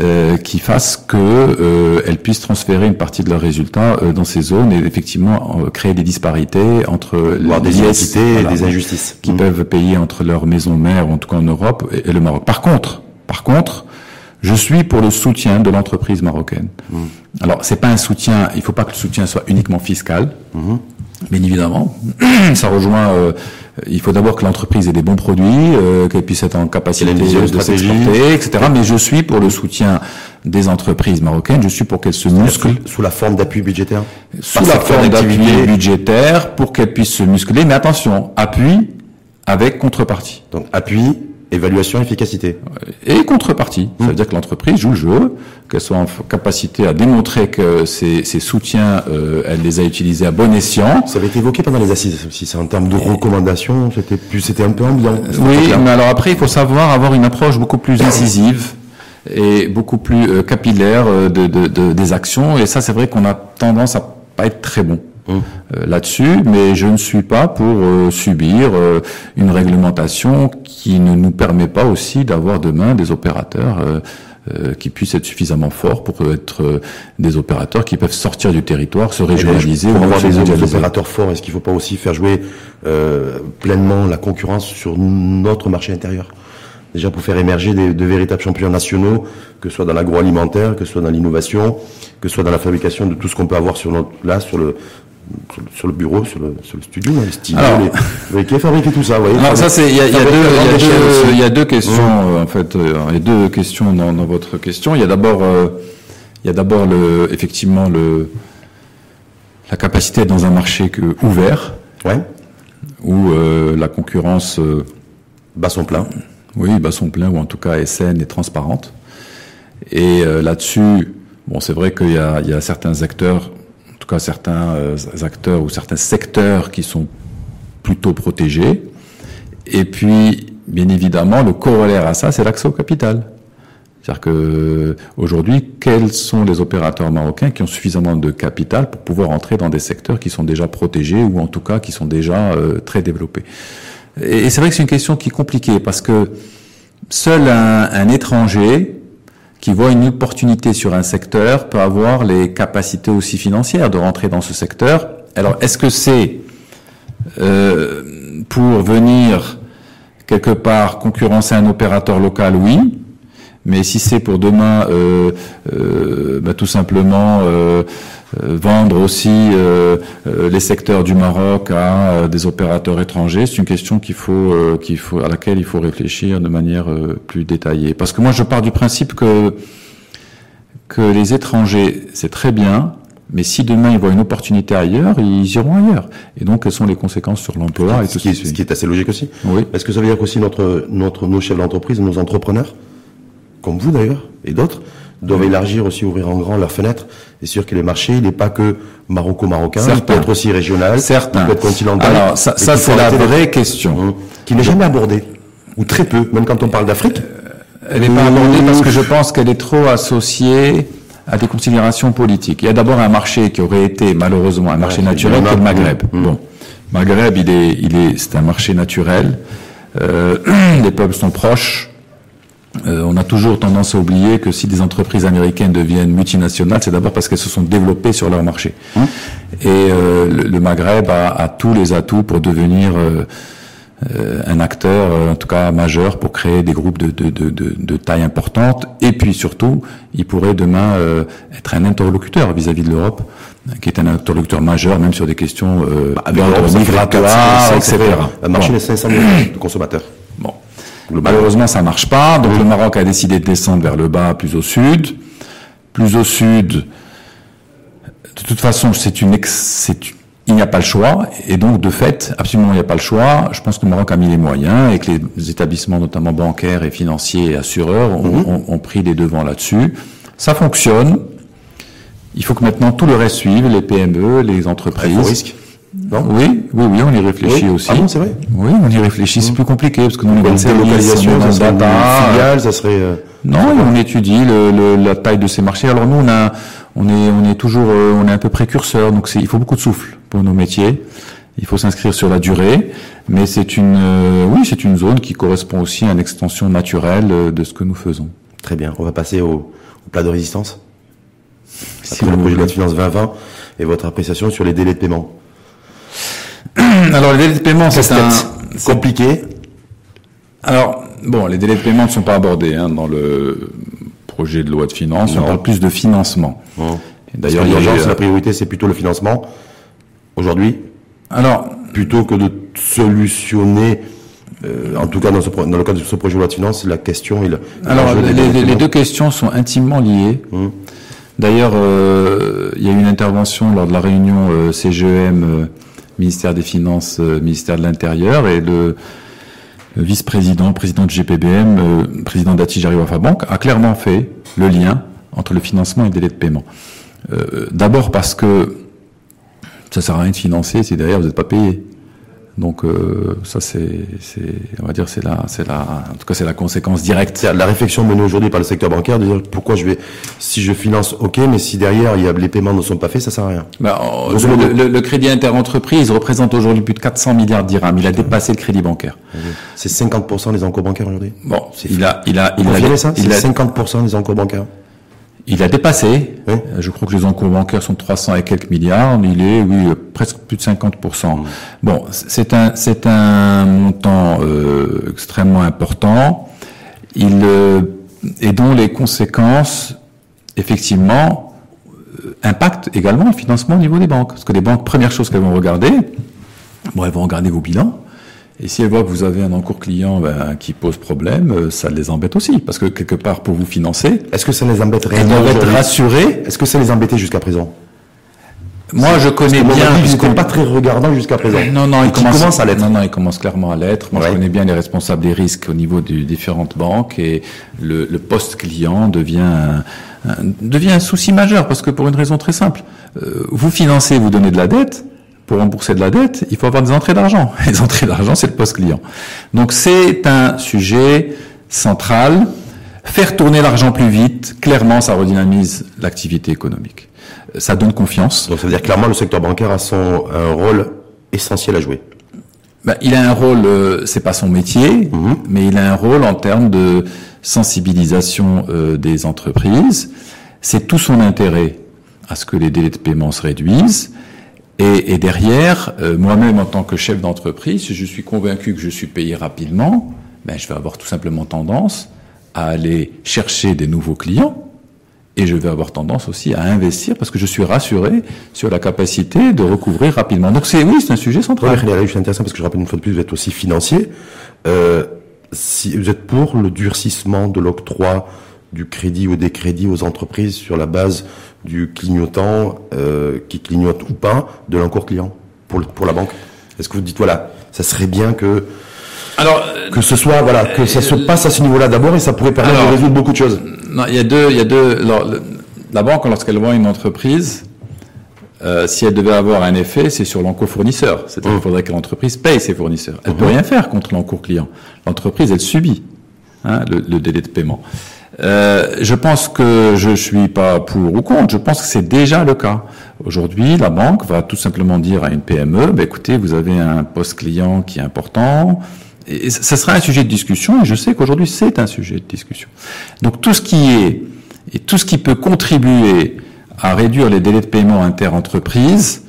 B: euh, qui fassent que euh, elles puissent transférer une partie de leurs résultats euh, dans ces zones et effectivement créer des disparités entre
A: Voire des inégalités et des injustices
B: qui mmh. peuvent payer entre leur maison mère en tout cas en Europe et, le Maroc. Par contre, par contre, je suis pour le soutien de l'entreprise marocaine. Mmh. Alors, c'est pas un soutien. Il faut pas que le soutien soit uniquement fiscal. Mmh. Bien évidemment, ça rejoint. Euh, il faut d'abord que l'entreprise ait des bons produits, euh, qu'elle puisse être en capacité de s'exporter, etc. Mais je suis pour le soutien des entreprises marocaines. Je suis pour qu'elles se musclent
A: sous la forme d'appui budgétaire.
B: Sous la forme d'appui budgétaire pour qu'elles puissent se muscler. Mais attention, appui avec contrepartie.
A: Donc appui Évaluation, efficacité.
B: Et contrepartie. Ça veut dire que l'entreprise joue le jeu, qu'elle soit en capacité à démontrer que ses, soutiens, euh, elle les a utilisés à bon escient.
A: Ça avait été évoqué pendant les assises aussi. C'est en termes de recommandations, c'était plus, c'était un peu ambiant.
B: Oui, mais alors après, il faut savoir avoir une approche beaucoup plus incisive et beaucoup plus euh, capillaire euh, de, de, des actions. Et ça, c'est vrai qu'on a tendance à pas être très bon. Euh, là-dessus, mais je ne suis pas pour euh, subir euh, une réglementation qui ne nous permet pas aussi d'avoir demain des opérateurs qui puissent être suffisamment forts pour être des opérateurs qui peuvent sortir du territoire, se régionaliser.
A: Pour avoir des, opérateurs forts, est-ce qu'il ne faut pas aussi faire jouer pleinement la concurrence sur notre marché intérieur? Déjà pour faire émerger des, de véritables champions nationaux, que ce soit dans l'agroalimentaire, que ce soit dans l'innovation, que ce soit dans la fabrication de tout ce qu'on peut avoir sur notre, là, sur le, sur le bureau, sur le, sur le studio, les, qui fabriqué tout ça. Voyez,
B: alors ça c'est il y a, y, a deux, y a deux questions en fait, il y a deux questions dans, dans votre question. Il y a d'abord il y a d'abord le effectivement le la capacité dans un marché que, ouvert,
A: ouais.
B: où euh, la concurrence euh,
A: bat son plein.
B: Oui, bat son plein, ou en tout cas est saine et transparente. Et euh, là-dessus, bon, c'est vrai qu'il y a, il y a certains acteurs, tout cas certains acteurs ou certains secteurs qui sont plutôt protégés. Et puis, bien évidemment, le corollaire à ça, c'est l'accès au capital. C'est-à-dire que aujourd'hui, quels sont les opérateurs marocains qui ont suffisamment de capital pour pouvoir entrer dans des secteurs qui sont déjà protégés ou en tout cas qui sont déjà euh, très développés? Et, c'est vrai que c'est une question qui est compliquée parce que seul un, étranger qui voit une opportunité sur un secteur peut avoir les capacités aussi financières de rentrer dans ce secteur. Alors, est-ce que c'est euh, pour venir quelque part concurrencer un opérateur local? Oui. Mais si c'est pour demain, euh, euh, bah, tout simplement euh, vendre aussi les secteurs du Maroc à des opérateurs étrangers, c'est une question qu'il faut, qu'il faut, à laquelle il faut réfléchir de manière plus détaillée. Parce que moi, je pars du principe que que les étrangers, c'est très bien, mais si demain ils voient une opportunité ailleurs, ils iront ailleurs. Et donc, quelles sont les conséquences sur l'emploi et
A: tout ce qui, est, ce qui est assez logique aussi. Oui. Est-ce que ça veut dire qu'aussi notre, notre, nos chefs d'entreprise, nos entrepreneurs, comme vous d'ailleurs, et d'autres, doivent élargir aussi, ouvrir en grand leurs fenêtres. C'est sûr que les marchés, il n'est pas que maroco-marocain, il peut être aussi régional,
B: Certains.
A: il peut être continental.
B: Alors, ça, ça c'est la vraie question.
A: Hum. qui n'est jamais abordée, ou très peu, même quand on parle d'Afrique.
B: Euh, elle n'est pas abordée parce que je pense qu'elle est trop associée à des considérations politiques. Il y a d'abord un marché qui aurait été malheureusement un marché naturel, qui le Maghreb. Hum. Bon, Maghreb, il est, il est, c'est un marché naturel. Euh, les peuples sont proches. Euh, on a toujours tendance à oublier que si des entreprises américaines deviennent multinationales, c'est d'abord parce qu'elles se sont développées sur leur marché. Hein Et euh, le, Maghreb a, tous les atouts pour devenir euh, un acteur, en tout cas majeur, pour créer des groupes de, de, taille importante. Et puis surtout, il pourrait demain être un interlocuteur vis-à-vis de l'Europe, qui est un interlocuteur majeur, même sur des questions bah, d'ordre migratoire, etc.
A: Le marché des 500 millions de consommateurs.
B: Bon. Malheureusement, ça marche pas. Donc le Maroc a décidé de descendre vers le bas, plus au sud. Plus au sud, de toute façon, c'est une, c'est il n'y a pas le choix, et donc de fait, absolument il n'y a pas le choix. Je pense que le Maroc a mis les moyens et que les établissements, notamment bancaires et financiers et assureurs, ont, mhm. pris les devants là-dessus. Ça fonctionne. Il faut que maintenant tout le reste suive, les PME, les entreprises.
A: Non
B: oui, oui, oui, on y réfléchit aussi.
A: Ah c'est vrai?
B: Oui, on y réfléchit. C'est plus compliqué parce que nous, on
A: est localisation, ça serait filiale, ça serait. Euh,
B: non, on étudie le, la taille de ces marchés. Alors nous, on a, on est, on est toujours, euh, on est un peu précurseur. Donc il faut beaucoup de souffle pour nos métiers. Il faut s'inscrire sur la durée, mais c'est une, euh, oui, c'est une zone qui correspond aussi à une extension naturelle de ce que nous faisons.
A: Très bien. On va passer au, au plat de résistance. Après le projet de loi de finances 2020 et votre appréciation sur les délais de paiement.
B: Alors les délais de paiement, c'est un
A: compliqué.
B: Alors bon, les délais de paiement ne sont pas abordés hein, dans le projet de loi de finances. On parle plus de financement.
A: D'ailleurs, l'urgence, la priorité, c'est plutôt le financement aujourd'hui.
B: Alors
A: plutôt que de solutionner. Euh, en tout cas, dans, dans, le cadre de ce projet de loi de finances, la question. Il,
B: Alors, les, deux questions sont intimement liées. Hum. D'ailleurs, euh, il y a eu une intervention lors de la réunion euh, CGEM ministère des Finances, euh, ministère de l'Intérieur, et le, vice-président, président du GPBM, euh, président d'Atijari Bank, a clairement fait le lien entre le financement et le délai de paiement. Euh, d'abord parce que ça sert à rien de financer si derrière vous n'êtes pas payé. Donc euh, ça c'est, on va dire c'est la, c'est la, en tout cas c'est la conséquence directe.
A: La réflexion menée aujourd'hui par le secteur bancaire de dire pourquoi je vais, si je finance, ok, mais si derrière il y a les paiements ne sont pas faits, ça sert à rien.
B: Ben, le, le, crédit interentreprise représente aujourd'hui plus de 400 milliards d'irhams. Il a dépassé le crédit bancaire.
A: C'est 50% des encours bancaires aujourd'hui?
B: Bon, il a, il a,
A: il a, ça, il a 50% des encours bancaires.
B: Il a dépassé. Je crois que les encours bancaires sont de 300 et quelques milliards. Mais il est, oui, presque plus de 50%. Mmh. Bon, c'est un, c'est un montant euh, extrêmement important. il, et dont les conséquences, effectivement, impactent également le financement au niveau des banques. Parce que les banques, première chose qu'elles vont regarder, bon, elles vont regarder vos bilans, et si elles voient que vous avez un encours client ben, qui pose problème, ça les embête aussi, parce que quelque part pour vous financer.
A: Est-ce que ça les embête réellement
B: Elles doivent être rassurées.
A: Est-ce que ça les embêtait jusqu'à présent?
B: Moi, je connais bien.
A: Ils n'étaient pas très regardant jusqu'à présent.
B: Non, non, ils commencent à l'être. Non, non, ils commencent clairement à l'être. Moi, je connais bien les responsables des risques au niveau des différentes banques et le, le poste client devient un, devient un souci majeur parce que pour une raison très simple, euh, vous financez, vous donnez de la dette. Pour rembourser de la dette, il faut avoir des entrées d'argent. Les entrées d'argent, c'est le poste client. Donc, c'est un sujet central. Faire tourner l'argent plus vite, clairement, ça redynamise l'activité économique ça donne confiance.
A: Donc ça veut dire clairement le secteur bancaire a son un rôle essentiel à jouer.
B: Ben, il a un rôle, euh, c'est pas son métier, mhm. mais il a un rôle en termes de sensibilisation euh, des entreprises. C'est tout son intérêt à ce que les délais de paiement se réduisent. Et, et derrière, euh, moi-même en tant que chef d'entreprise, si je suis convaincu que je suis payé rapidement, ben, je vais avoir tout simplement tendance à aller chercher des nouveaux clients et je vais avoir tendance aussi à investir parce que je suis rassuré sur la capacité de recouvrir rapidement. Donc c'est oui, c'est un sujet central.
A: Oui, c'est intéressant parce que je rappelle une fois de plus, vous êtes aussi financier. Euh, si vous êtes pour le durcissement de l'octroi du crédit ou des crédits aux entreprises sur la base du clignotant euh, qui clignote ou pas de l'encours client pour, pour la banque Est-ce que vous dites voilà, ça serait bien que alors, que ce soit, voilà, que ça se passe à ce niveau-là d'abord et ça pourrait permettre de résoudre beaucoup de choses.
B: Non, il y a deux, il y a deux. la banque, lorsqu'elle voit une entreprise, euh, si elle devait avoir un effet, c'est sur l'encours fournisseur. C'est-à-dire qu'il mmh. faudrait que l'entreprise paye ses fournisseurs. Elle ne peut mmh. rien faire contre l'encours client. L'entreprise, elle subit hein, le, le, délai de paiement. Euh, je pense que je suis pas pour ou contre. Je pense que c'est déjà le cas. Aujourd'hui, la banque va tout simplement dire à une PME, bah, écoutez, vous avez un poste client qui est important, et ça sera un sujet de discussion, et je sais qu'aujourd'hui c'est un sujet de discussion. Donc tout ce qui est, et tout ce qui peut contribuer à réduire les délais de paiement inter-entreprises,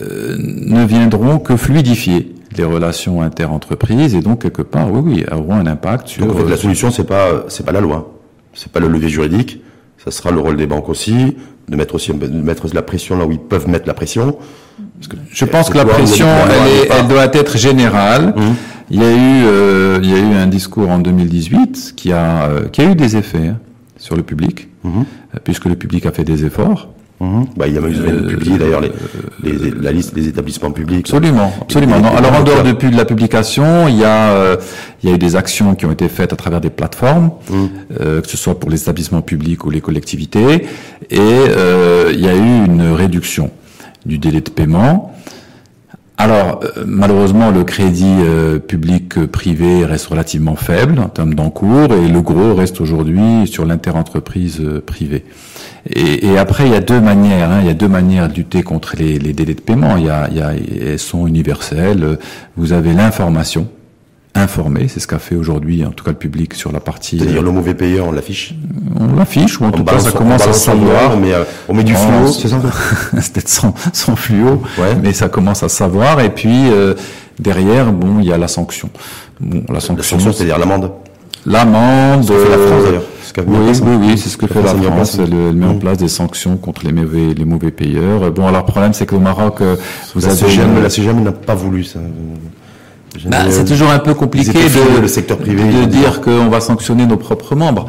B: euh, ne viendront que fluidifier les relations inter-entreprises, et donc quelque part, oui, oui, auront un impact sur...
A: Donc, la solution, c'est pas, c'est pas la loi, c'est pas le levier juridique, ça sera le rôle des banques aussi, de mettre aussi, de mettre la pression là où ils peuvent mettre la pression.
B: je pense que la pression, elle, elle, doit être générale. Hum. Il y a eu, euh, il y a eu un discours en 2018 qui a, euh, qui a eu des effets hein, sur le public, euh, puisque le public a fait des efforts.
A: Mhm. Bah, il y a même publié d'ailleurs les, les, la liste des établissements publics.
B: Absolument, absolument. Non, alors en dehors de, de la publication, il y a il y a eu des actions qui ont été faites à travers des plateformes, mhm. que ce soit pour les établissements publics ou les collectivités, et il y a eu une réduction du délai de paiement. Alors, euh, malheureusement, le crédit euh, public-privé reste relativement faible en termes d'encours et le gros reste aujourd'hui sur l'interentreprise euh, privée. Et, après, il y a deux manières. Hein, il y a deux manières de lutter contre les, délais de paiement. Il y a, il y a, elles sont universelles. Vous avez l'information informé, c'est ce qu'a fait aujourd'hui, en tout cas le public sur la partie.
A: C'est-à-dire euh, le mauvais payeur, on l'affiche.
B: On l'affiche, ou en tout cas ça commence à savoir.
A: Mais euh, on met du fluo, c'est ça
B: C'est peut-être sans, sans fluo, ouais. mais ça commence à savoir. Et puis euh, derrière, bon, il y a la sanction.
A: Bon, la sanction, c'est-à-dire l'amende.
B: L'amende.
A: C'est la France d'ailleurs.
B: Oui, oui, oui, c'est ce que fait la France. Elle, met en mmh. place des sanctions contre les mauvais, les mauvais payeurs. Bon, alors le problème, c'est qu'au Maroc, vous
A: avez. La CGM n'a pas voulu ça.
B: Bah, c'est toujours un peu compliqué de,
A: le secteur privé,
B: de dire qu'on va sanctionner nos propres membres.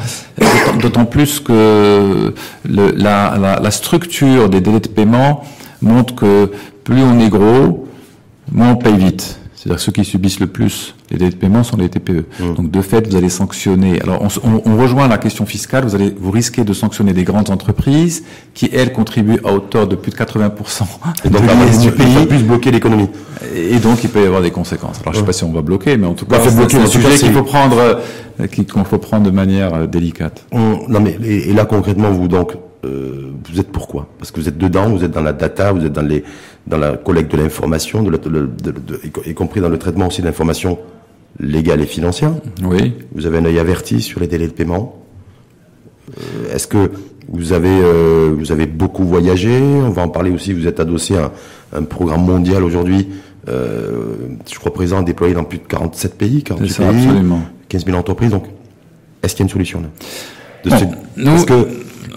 B: D'autant plus que le, la, la, la, structure des délais de paiement montre que plus on est gros, moins on paye vite. C'est-à-dire ceux qui subissent le plus les délais de paiement sont les TPE. Mmh. Donc de fait, vous allez sanctionner. Alors on, on, rejoint la question fiscale. Vous allez vous risquez de sanctionner des grandes entreprises qui elles contribuent à hauteur de plus de 80
A: et donc du pays, plus bloquer l'économie.
B: Et donc il peut y avoir des conséquences. Alors je sais pas si on va bloquer, mais en tout cas c'est un sujet qu'il faut prendre euh, qu'il faut prendre de manière euh, délicate.
A: non mais et là concrètement vous donc euh, vous êtes pourquoi Parce que vous êtes dedans, vous êtes dans la data, vous êtes dans les dans la collecte de l'information, de, de, y compris dans le traitement aussi d'informations légales et financières.
B: Oui.
A: Vous avez un œil averti sur les délais de paiement. Euh, est-ce que vous avez euh, vous avez beaucoup voyagé? On va en parler aussi. Vous êtes adossé à un, programme mondial aujourd'hui. je crois présent déployé dans plus de 47 pays, 48 pays,
B: absolument.
A: 15 000 entreprises. Donc Est-ce qu'il y a une solution là
B: nous, que,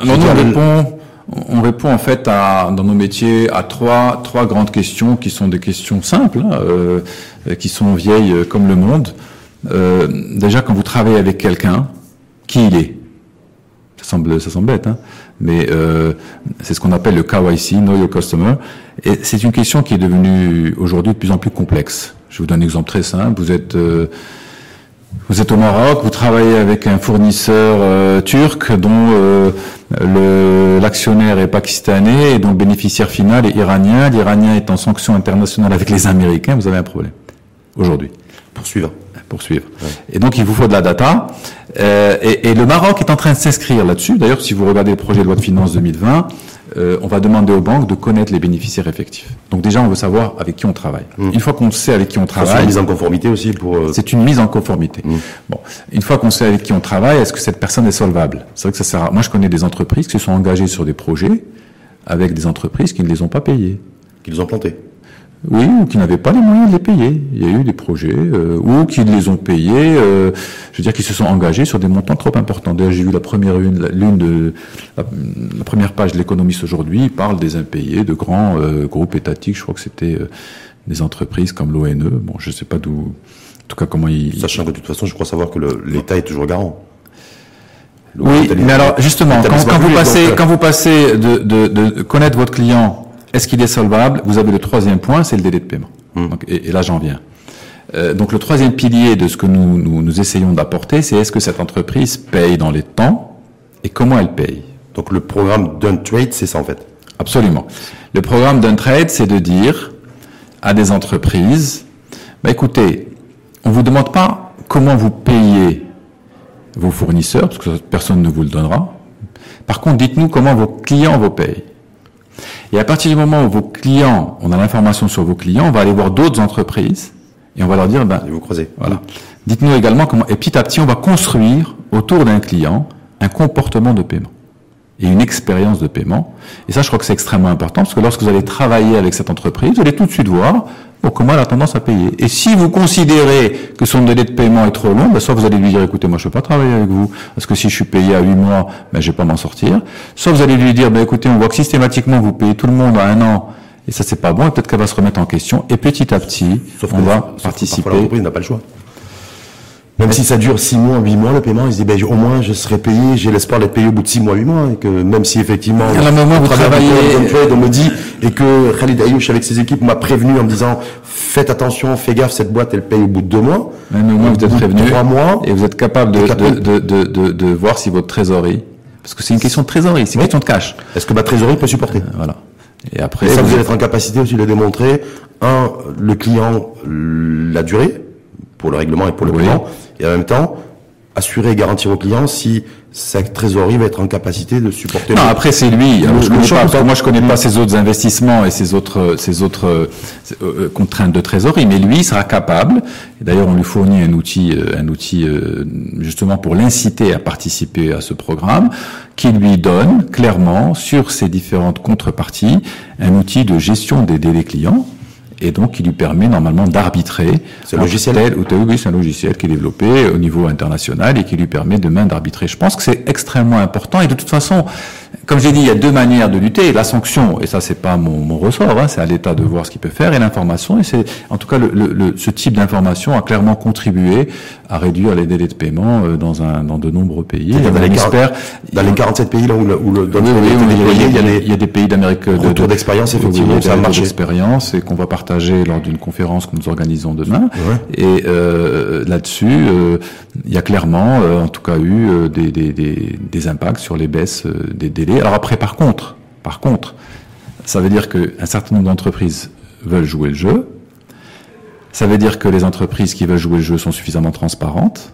B: nous, on répond, on répond en fait à, dans nos métiers à trois, trois grandes questions qui sont des questions simples, hein, euh, qui sont vieilles comme le monde. Euh, déjà, quand vous travaillez avec quelqu'un, qui il est? Ça semble, ça semble bête, hein mais euh, c'est ce qu'on appelle le KYC, Know Your Customer. Et c'est une question qui est devenue aujourd'hui de plus en plus complexe. Je vous donne un exemple très simple. Vous êtes euh, vous êtes au Maroc, vous travaillez avec un fournisseur euh, turc dont euh, l'actionnaire est pakistanais et dont le bénéficiaire final est iranien. L'Iranien est en sanction internationale avec les Américains. Vous avez un problème aujourd'hui.
A: Poursuivre.
B: Poursuivre. Et donc il vous faut de la data. Euh, et, et, le Maroc est en train de s'inscrire là-dessus. D'ailleurs, si vous regardez le projet de loi de finances 2020, euh, on va demander aux banques de connaître les bénéficiaires effectifs. Donc déjà, on veut savoir avec qui on travaille. Mmh. Une fois qu'on sait avec qui on travaille, c'est
A: une mise en conformité aussi pour. Euh,
B: c'est une mise en conformité. Mmh. Bon, une fois qu'on sait avec qui on travaille, est-ce que cette personne est solvable? C'est vrai que ça sert. À... Moi, je connais des entreprises qui se sont engagées sur des projets avec des entreprises qui ne les ont pas payés.
A: Qui les ont plantés.
B: Oui, ou qui n'avaient pas les moyens de les payer. Il y a eu des projets, euh, ou qui les ont payés, euh, je veux dire, qui se sont engagés sur des montants trop importants. D'ailleurs, j'ai vu la première l'une de la, première page de l'économiste aujourd'hui, il parle des impayés de grands euh, groupes étatiques. Je crois que c'était des entreprises comme l'ONE. Bon, je sais pas d'où, en tout cas, comment ils.
A: Sachant que de toute façon, je crois savoir que l'État est toujours garant.
B: Oui, mais alors justement, quand, vous passez, quand vous passez de, de, de connaître votre client est-ce qu'il est solvable? Vous avez le troisième point, c'est le délai de paiement. Hmm. et, là, j'en viens. Euh, donc le troisième pilier de ce que nous, nous, essayons d'apporter, c'est est-ce que cette entreprise paye dans les temps et comment elle paye?
A: Donc le programme d'un trade, c'est ça en fait
B: Absolument. Le programme d'un trade, c'est de dire à des entreprises, bah, écoutez, on vous demande pas comment vous payez vos fournisseurs, parce que personne ne vous le donnera. Par contre, dites-nous comment vos clients vous payent. Et à partir du moment où vos clients, on a l'information sur vos clients, on va aller voir d'autres entreprises et on va leur dire, ben,
A: vous croisez.
B: Voilà. Dites-nous également comment, et petit à petit, on va construire autour d'un client un comportement de paiement et une expérience de paiement. Et ça, je crois que c'est extrêmement important parce que lorsque vous allez travailler avec cette entreprise, vous allez tout de suite voir comment elle a tendance à payer. Et si vous considérez que son délai de paiement est trop long, ben soit vous allez lui dire, écoutez, moi je ne peux pas travailler avec vous, parce que si je suis payé à 8 mois, ben, je vais pas m'en sortir. Soit vous allez lui dire, ben, écoutez, on voit que systématiquement vous payez tout le monde à un an, et ça c'est pas bon, et peut-être qu'elle va se remettre en question, et petit à petit, on va participer.
A: L'entreprise n'a pas le choix. Même si ça dure 6 mois, 8 mois, le paiement, il se dit, ben, au moins, je serai payé, j'ai l'espoir d'être payé au bout de 6 mois, 8 mois, et que même si effectivement,
B: à un moment, vous travaillez,
A: on me dit, et que Khalid Ayouch avec ses équipes m'a prévenu en me disant, faites attention, fais gaffe, cette boîte, elle paye au bout de 2 mois.
B: Mais au moins, vous êtes prévenu. 3 mois. Et vous êtes capable de, de, de, de, de, voir si votre trésorerie, parce que c'est une question de trésorerie, c'est une question de cash.
A: Est-ce que ma trésorerie peut supporter?
B: Euh, voilà.
A: Et après. ça, vous allez être en capacité aussi de démontrer, un, le client, la durée, pour le règlement et pour le client, et en même temps, assurer et garantir au client si sa trésorerie va être en capacité de supporter.
B: Non, après c'est lui. je connais pas, parce que moi je connais pas ses autres investissements et ses autres, ses autres euh, euh, contraintes de trésorerie, mais lui il sera capable. D'ailleurs, on lui fournit un outil, euh, un outil justement pour l'inciter à participer à ce programme, qui lui donne clairement sur ses différentes contreparties un outil de gestion des délais clients et donc qui lui permet normalement d'arbitrer.
A: C'est un logiciel
B: Oui, c'est un logiciel qui est développé au niveau international et qui lui permet demain d'arbitrer. Je pense que c'est extrêmement important et de toute façon, comme j'ai dit, il y a deux manières de lutter. La sanction, et ça c'est pas mon, mon ressort, hein, c'est à l'État de voir ce qu'il peut faire, et l'information, et c'est en tout cas le, le, ce type d'information a clairement contribué à réduire les délais de paiement euh, dans, un, dans de nombreux pays.
A: Dans, les, dans les 47 pays là où le, où le
B: dans oui, oui, il, y a des, il y a des pays d'Amérique de,
A: de d'expérience effectivement,
B: ça a marché. d'expérience et qu'on va partager lors d'une conférence que nous organisons demain. Et euh, là-dessus, euh, il y a clairement, euh, en tout cas, eu euh, des, des, des, des, impacts sur les baisses des délais. Alors après, par contre, par contre, ça veut dire qu'un certain nombre d'entreprises veulent jouer le jeu. Ça veut dire que les entreprises qui veulent jouer le jeu sont suffisamment transparentes.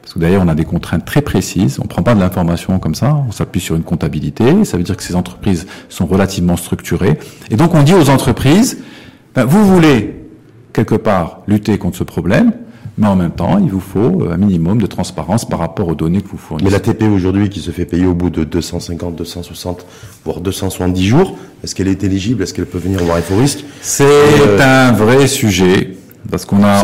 B: Parce que d'ailleurs, on a des contraintes très précises. On ne prend pas de l'information comme ça. On s'appuie sur une comptabilité. Ça veut dire que ces entreprises sont relativement structurées. Et donc, on dit aux entreprises, ben, vous voulez quelque part lutter contre ce problème, mais en même temps, il vous faut un minimum de transparence par rapport aux données que vous fournissez.
A: Mais la TP aujourd'hui qui se fait payer au bout de 250, 260, voire 270 jours, est-ce qu'elle est éligible? Est-ce qu'elle peut venir voir risque
B: C'est euh, un vrai sujet. Parce qu'on a,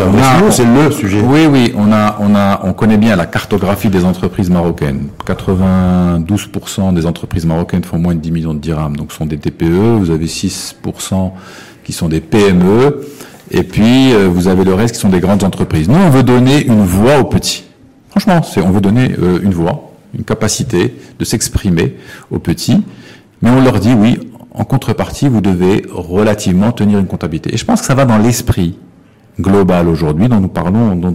A: c'est le sujet.
B: Oui, oui, on a, on a, on connaît bien la cartographie des entreprises marocaines. 92% des entreprises marocaines font moins de 10 millions de dirhams, donc sont des TPE. Vous avez 6% qui sont des PME, et puis euh, vous avez le reste qui sont des grandes entreprises. Nous, on veut donner une voix aux petits. Franchement, c'est, on veut donner euh, une voix, une capacité de s'exprimer aux petits, mais on leur dit oui, en contrepartie, vous devez relativement tenir une comptabilité. Et je pense que ça va dans l'esprit global aujourd'hui dont nous parlons, dont,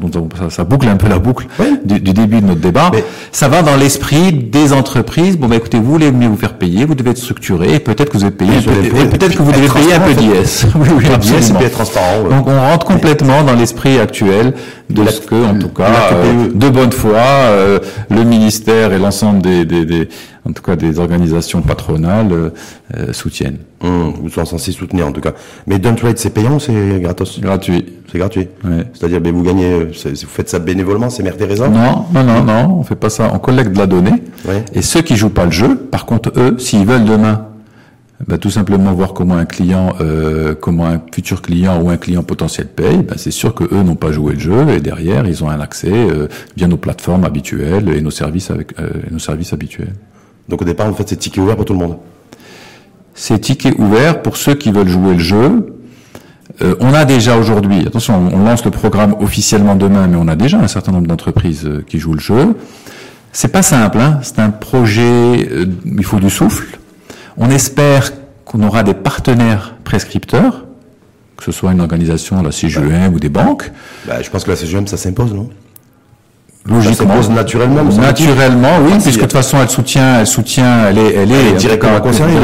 B: ça, boucle un peu la boucle du, début de notre débat. ça va dans l'esprit des entreprises. Bon, bah, écoutez, vous voulez mieux vous faire payer, vous devez être structuré, et peut-être que vous devez payer, peut-être que vous devez payer un peu d'IS.
A: oui, oui, transparent.
B: Donc on rentre complètement dans l'esprit actuel de ce que, en tout cas, euh, de bonne foi, euh, le ministère et l'ensemble des, des, des en tout cas des organisations patronales euh, euh soutiennent.
A: Hum, vous sont censés soutenir en tout cas. Mais Don't Trade, c'est payant ou c'est gratos
B: Gratuit.
A: C'est gratuit. C'est-à-dire, ben, vous gagnez, vous faites ça bénévolement, c'est Mère Teresa?
B: Non, non, non, non, on fait pas ça. On collecte de la donnée. Et ceux qui jouent pas le jeu, par contre, eux, s'ils veulent demain bah, tout simplement voir comment un client, euh, comment un futur client ou un client potentiel paye, bah, c'est sûr que eux n'ont pas joué le jeu et derrière ils ont un accès euh, via nos plateformes habituelles et nos services avec euh, nos services habituels.
A: Donc au départ, en fait, c'est ticket ouvert pour tout le monde.
B: C'est ticket ouvert pour ceux qui veulent jouer le jeu. Euh, on a déjà aujourd'hui, attention, on lance le programme officiellement demain, mais on a déjà un certain nombre d'entreprises euh, qui jouent le jeu. C'est pas simple, hein c'est un projet, euh, il faut du souffle. On espère qu'on aura des partenaires prescripteurs, que ce soit une organisation, la CGM ou des banques.
A: Bah, je pense que la CGM, ça s'impose, non?
B: Logiquement,
A: naturellement.
B: Naturellement, oui, puisque de toute façon, elle soutient, elle soutient, elle est, elle est,
A: directement concernée.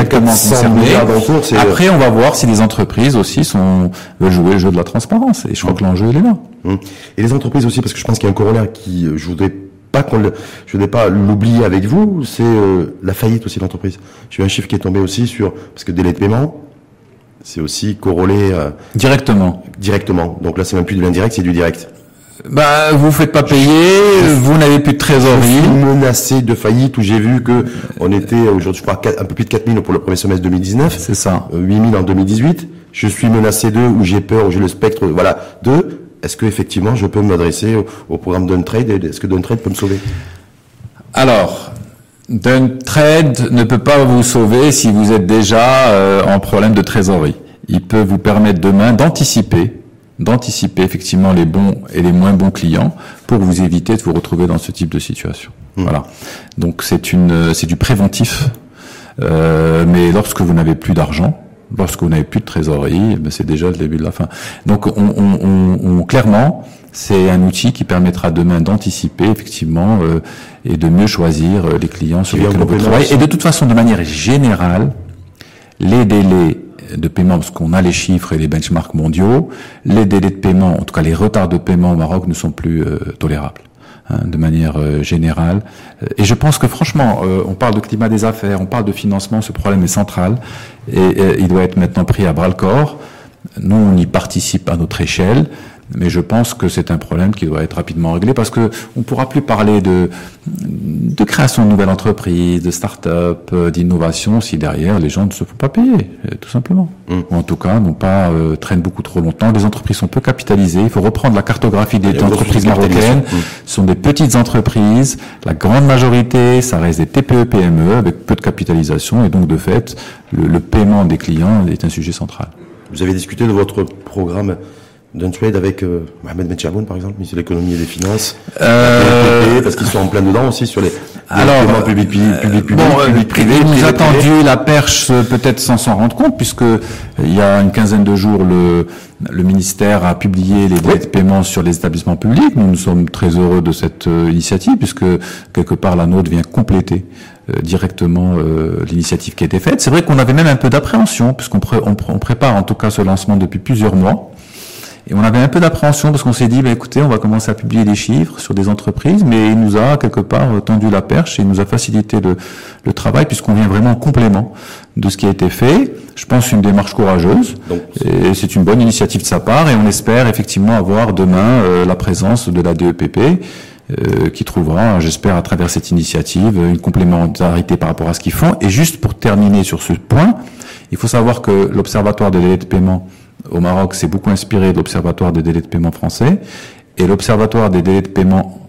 B: Après, on va voir si les entreprises aussi sont veulent jouer le jeu de la transparence. Et je crois que l'enjeu il est là.
A: Hum. Et les entreprises aussi, parce que je pense qu'il y a un corollaire qui, euh, je voudrais pas qu'on le, je voudrais pas l'oublier avec vous, c'est euh, la faillite aussi de l'entreprise. J'ai un chiffre qui est tombé aussi sur parce que délai de paiement, c'est aussi corrélé euh,
B: directement.
A: Directement. Donc là, c'est même plus de l'indirect, c'est du direct.
B: Bah, vous faites pas payer, vous n'avez plus de trésorerie. Je
A: suis menacé de faillite où j'ai vu que on était aujourd'hui, je crois, un peu plus de 4000 pour le premier semestre 2019.
B: C'est ça.
A: 8000 euh, en 2018. Je suis menacé de, où j'ai peur, où j'ai le spectre, voilà, de, est-ce que effectivement je peux m'adresser au, programme d'Untrade Est-ce que Trade peut me sauver?
B: Alors, Trade ne peut pas vous sauver si vous êtes déjà euh, en problème de trésorerie. Il peut vous permettre demain d'anticiper d'anticiper effectivement les bons et les moins bons clients pour vous éviter de vous retrouver dans ce type de situation. Mmh. Voilà. Donc c'est une c'est du préventif. Euh, mais lorsque vous n'avez plus d'argent, lorsque vous n'avez plus de trésorerie, ben c'est déjà le début de la fin. Donc on, on, on, clairement, c'est un outil qui permettra demain d'anticiper effectivement euh, et de mieux choisir euh, les clients sur lesquels on peut travailler. Et de toute façon, de manière générale, les délais de paiement, parce qu'on a les chiffres et les benchmarks mondiaux, les délais de paiement, en tout cas les retards de paiement au Maroc ne sont plus euh, tolérables. Hein, de manière euh, générale. Et je pense que franchement, euh, on parle de climat des affaires, on parle de financement, ce problème est central et, il doit être maintenant pris à bras le corps. Nous, on y participe à notre échelle, mais je pense que c'est un problème qui doit être rapidement réglé parce que on pourra plus parler de, de création de nouvelles entreprises, de start-up, euh, d'innovation si derrière les gens ne se font pas payer, euh, tout simplement. Mm. Ou en tout cas, n'ont pas euh, traînent beaucoup trop longtemps. Les entreprises sont peu capitalisées. Il faut reprendre la cartographie des entreprises marocaines. Mm. Ce sont des petites entreprises. La grande majorité, ça reste des TPE, PME avec peu de capitalisation et donc de fait, le, le paiement des clients est un sujet central.
A: Vous avez discuté de votre programme d'un trade avec euh, Mohamed Benchaboun, par exemple, ministre de l'économie et des finances, euh... parce qu'ils sont en plein dedans aussi sur les,
B: alors, publics, public, public, public, bon, public, privé. Il nous a tendu la perche euh, peut-être sans s'en rendre compte, puisque euh, il y a une quinzaine de jours, le, le ministère a publié les délais de paiement sur les établissements publics. Nous, nous sommes très heureux de cette initiative, puisque quelque part la nôtre vient compléter directement l'initiative qui a été faite. C'est vrai qu'on avait même un peu d'appréhension, puisqu'on on, on prépare en tout cas ce lancement depuis plusieurs mois. Et on avait un peu d'appréhension parce qu'on s'est dit, bah, écoutez, on va commencer à publier des chiffres sur des entreprises, mais il nous a quelque part tendu la perche et il nous a facilité le, le travail puisqu'on vient vraiment en complément de ce qui a été fait. Je pense une démarche courageuse et c'est une bonne initiative de sa part et on espère effectivement avoir demain euh, la présence de la DEPP euh, qui trouvera, j'espère, à travers cette initiative, une complémentarité par rapport à ce qu'ils font. Et juste pour terminer sur ce point, il faut savoir que l'Observatoire des délais de paiement au Maroc s'est beaucoup inspiré de l'Observatoire des délais de paiement français. Et l'Observatoire des délais de paiement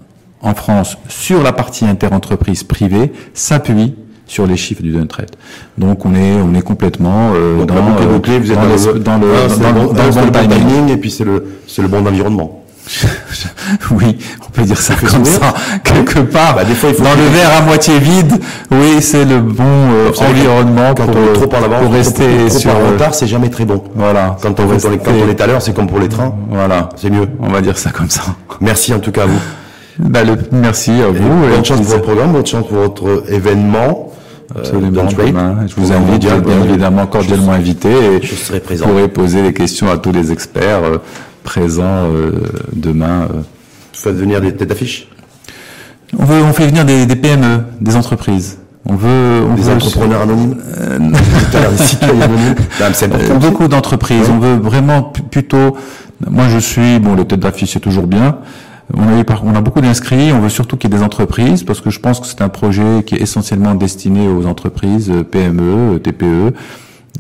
B: en France sur la partie interentreprise privée s'appuie sur les chiffres du Duntrade. Donc on est on est complètement
A: euh, dans, vous êtes dans, le, dans le, dans, dans, le bon timing et puis c'est le c'est le bon environnement.
B: oui, on peut dire ça comme ça, quelque part. Bah, des fois, il faut dans le verre à moitié vide, oui, c'est le bon euh, environnement
A: quand pour, on est trop en avant,
B: pour rester trop,
A: sur en retard, c'est jamais très bon.
B: Voilà.
A: Quand on, rester... quand on est à l'heure, c'est comme pour les trains.
B: Voilà,
A: c'est mieux.
B: On va dire ça comme ça.
A: Merci en tout cas à vous.
B: Bah, le, merci à vous.
A: Et bonne chance pour votre programme, bonne chance pour votre événement.
B: Euh, Absolument. Euh, je vous invite, bien, bien évidemment, cordialement invité. Et
A: je serai présent.
B: Vous pourrez poser des questions à tous les experts. Euh, présent euh, demain. Euh.
A: Faites venir des têtes d'affiche
B: on, veut, on fait venir des, des PME, des entreprises. On veut, on
A: des
B: veut
A: entrepreneurs anonymes, euh, des citoyens anonymes?
B: Euh, beaucoup d'entreprises. On veut vraiment plutôt. Moi, je suis bon. Le tête d'affiche, c'est toujours bien. On a, eu, on a beaucoup d'inscrits. On veut surtout qu'il y ait des entreprises parce que je pense que c'est un projet qui est essentiellement destiné aux entreprises PME, TPE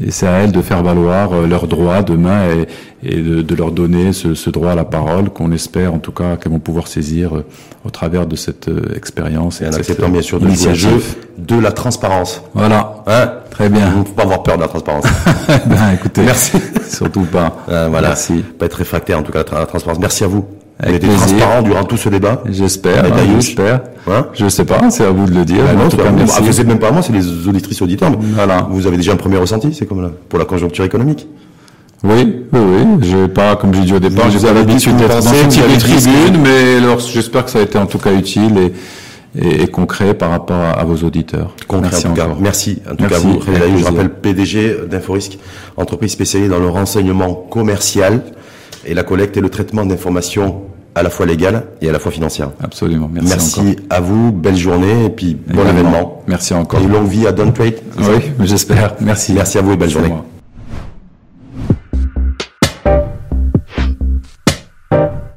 B: et c'est à elles de faire valoir euh, leurs droits demain et, et de, de, leur donner ce, ce, droit à la parole qu'on espère en tout cas qu'elles vont pouvoir saisir euh, au travers de cette euh, expérience.
A: Et, en acceptant bien sûr de jouer de la transparence.
B: Voilà. Hein Très bien.
A: Il ne faut pas avoir peur de la transparence.
B: ben, écoutez,
A: merci.
B: Surtout pas.
A: voilà. Merci. Pas être réfractaire en tout cas à la transparence. Merci à vous. Avec été transparent durant tout ce débat.
B: J'espère. Hein, j'espère. Hein je sais pas, c'est à vous de le dire.
A: Bah c'est même pas moi, c'est les auditrices auditeurs. Voilà. Vous avez déjà un premier ressenti, c'est comme là, pour la conjoncture économique.
B: Oui, oui, oui. J'ai pas, comme j'ai dit au départ, j'ai pas l'habitude d'être dans ce type de tribune, mais alors j'espère que ça a été en tout cas utile et, et, et concret par rapport à, vos auditeurs.
A: Concret
B: Merci
A: en tout cas. Merci en tout Merci. cas vous. je rappelle PDG d'Inforisque, entreprise spécialisée dans le renseignement commercial et la collecte et le traitement d'informations à la fois légale et à la fois financière.
B: Absolument.
A: Merci, Merci à vous, belle journée et puis bon événement.
B: Merci encore.
A: Et longue vie à Don't Trade.
B: Oui, j'espère. Merci.
A: Merci à vous et belle journée.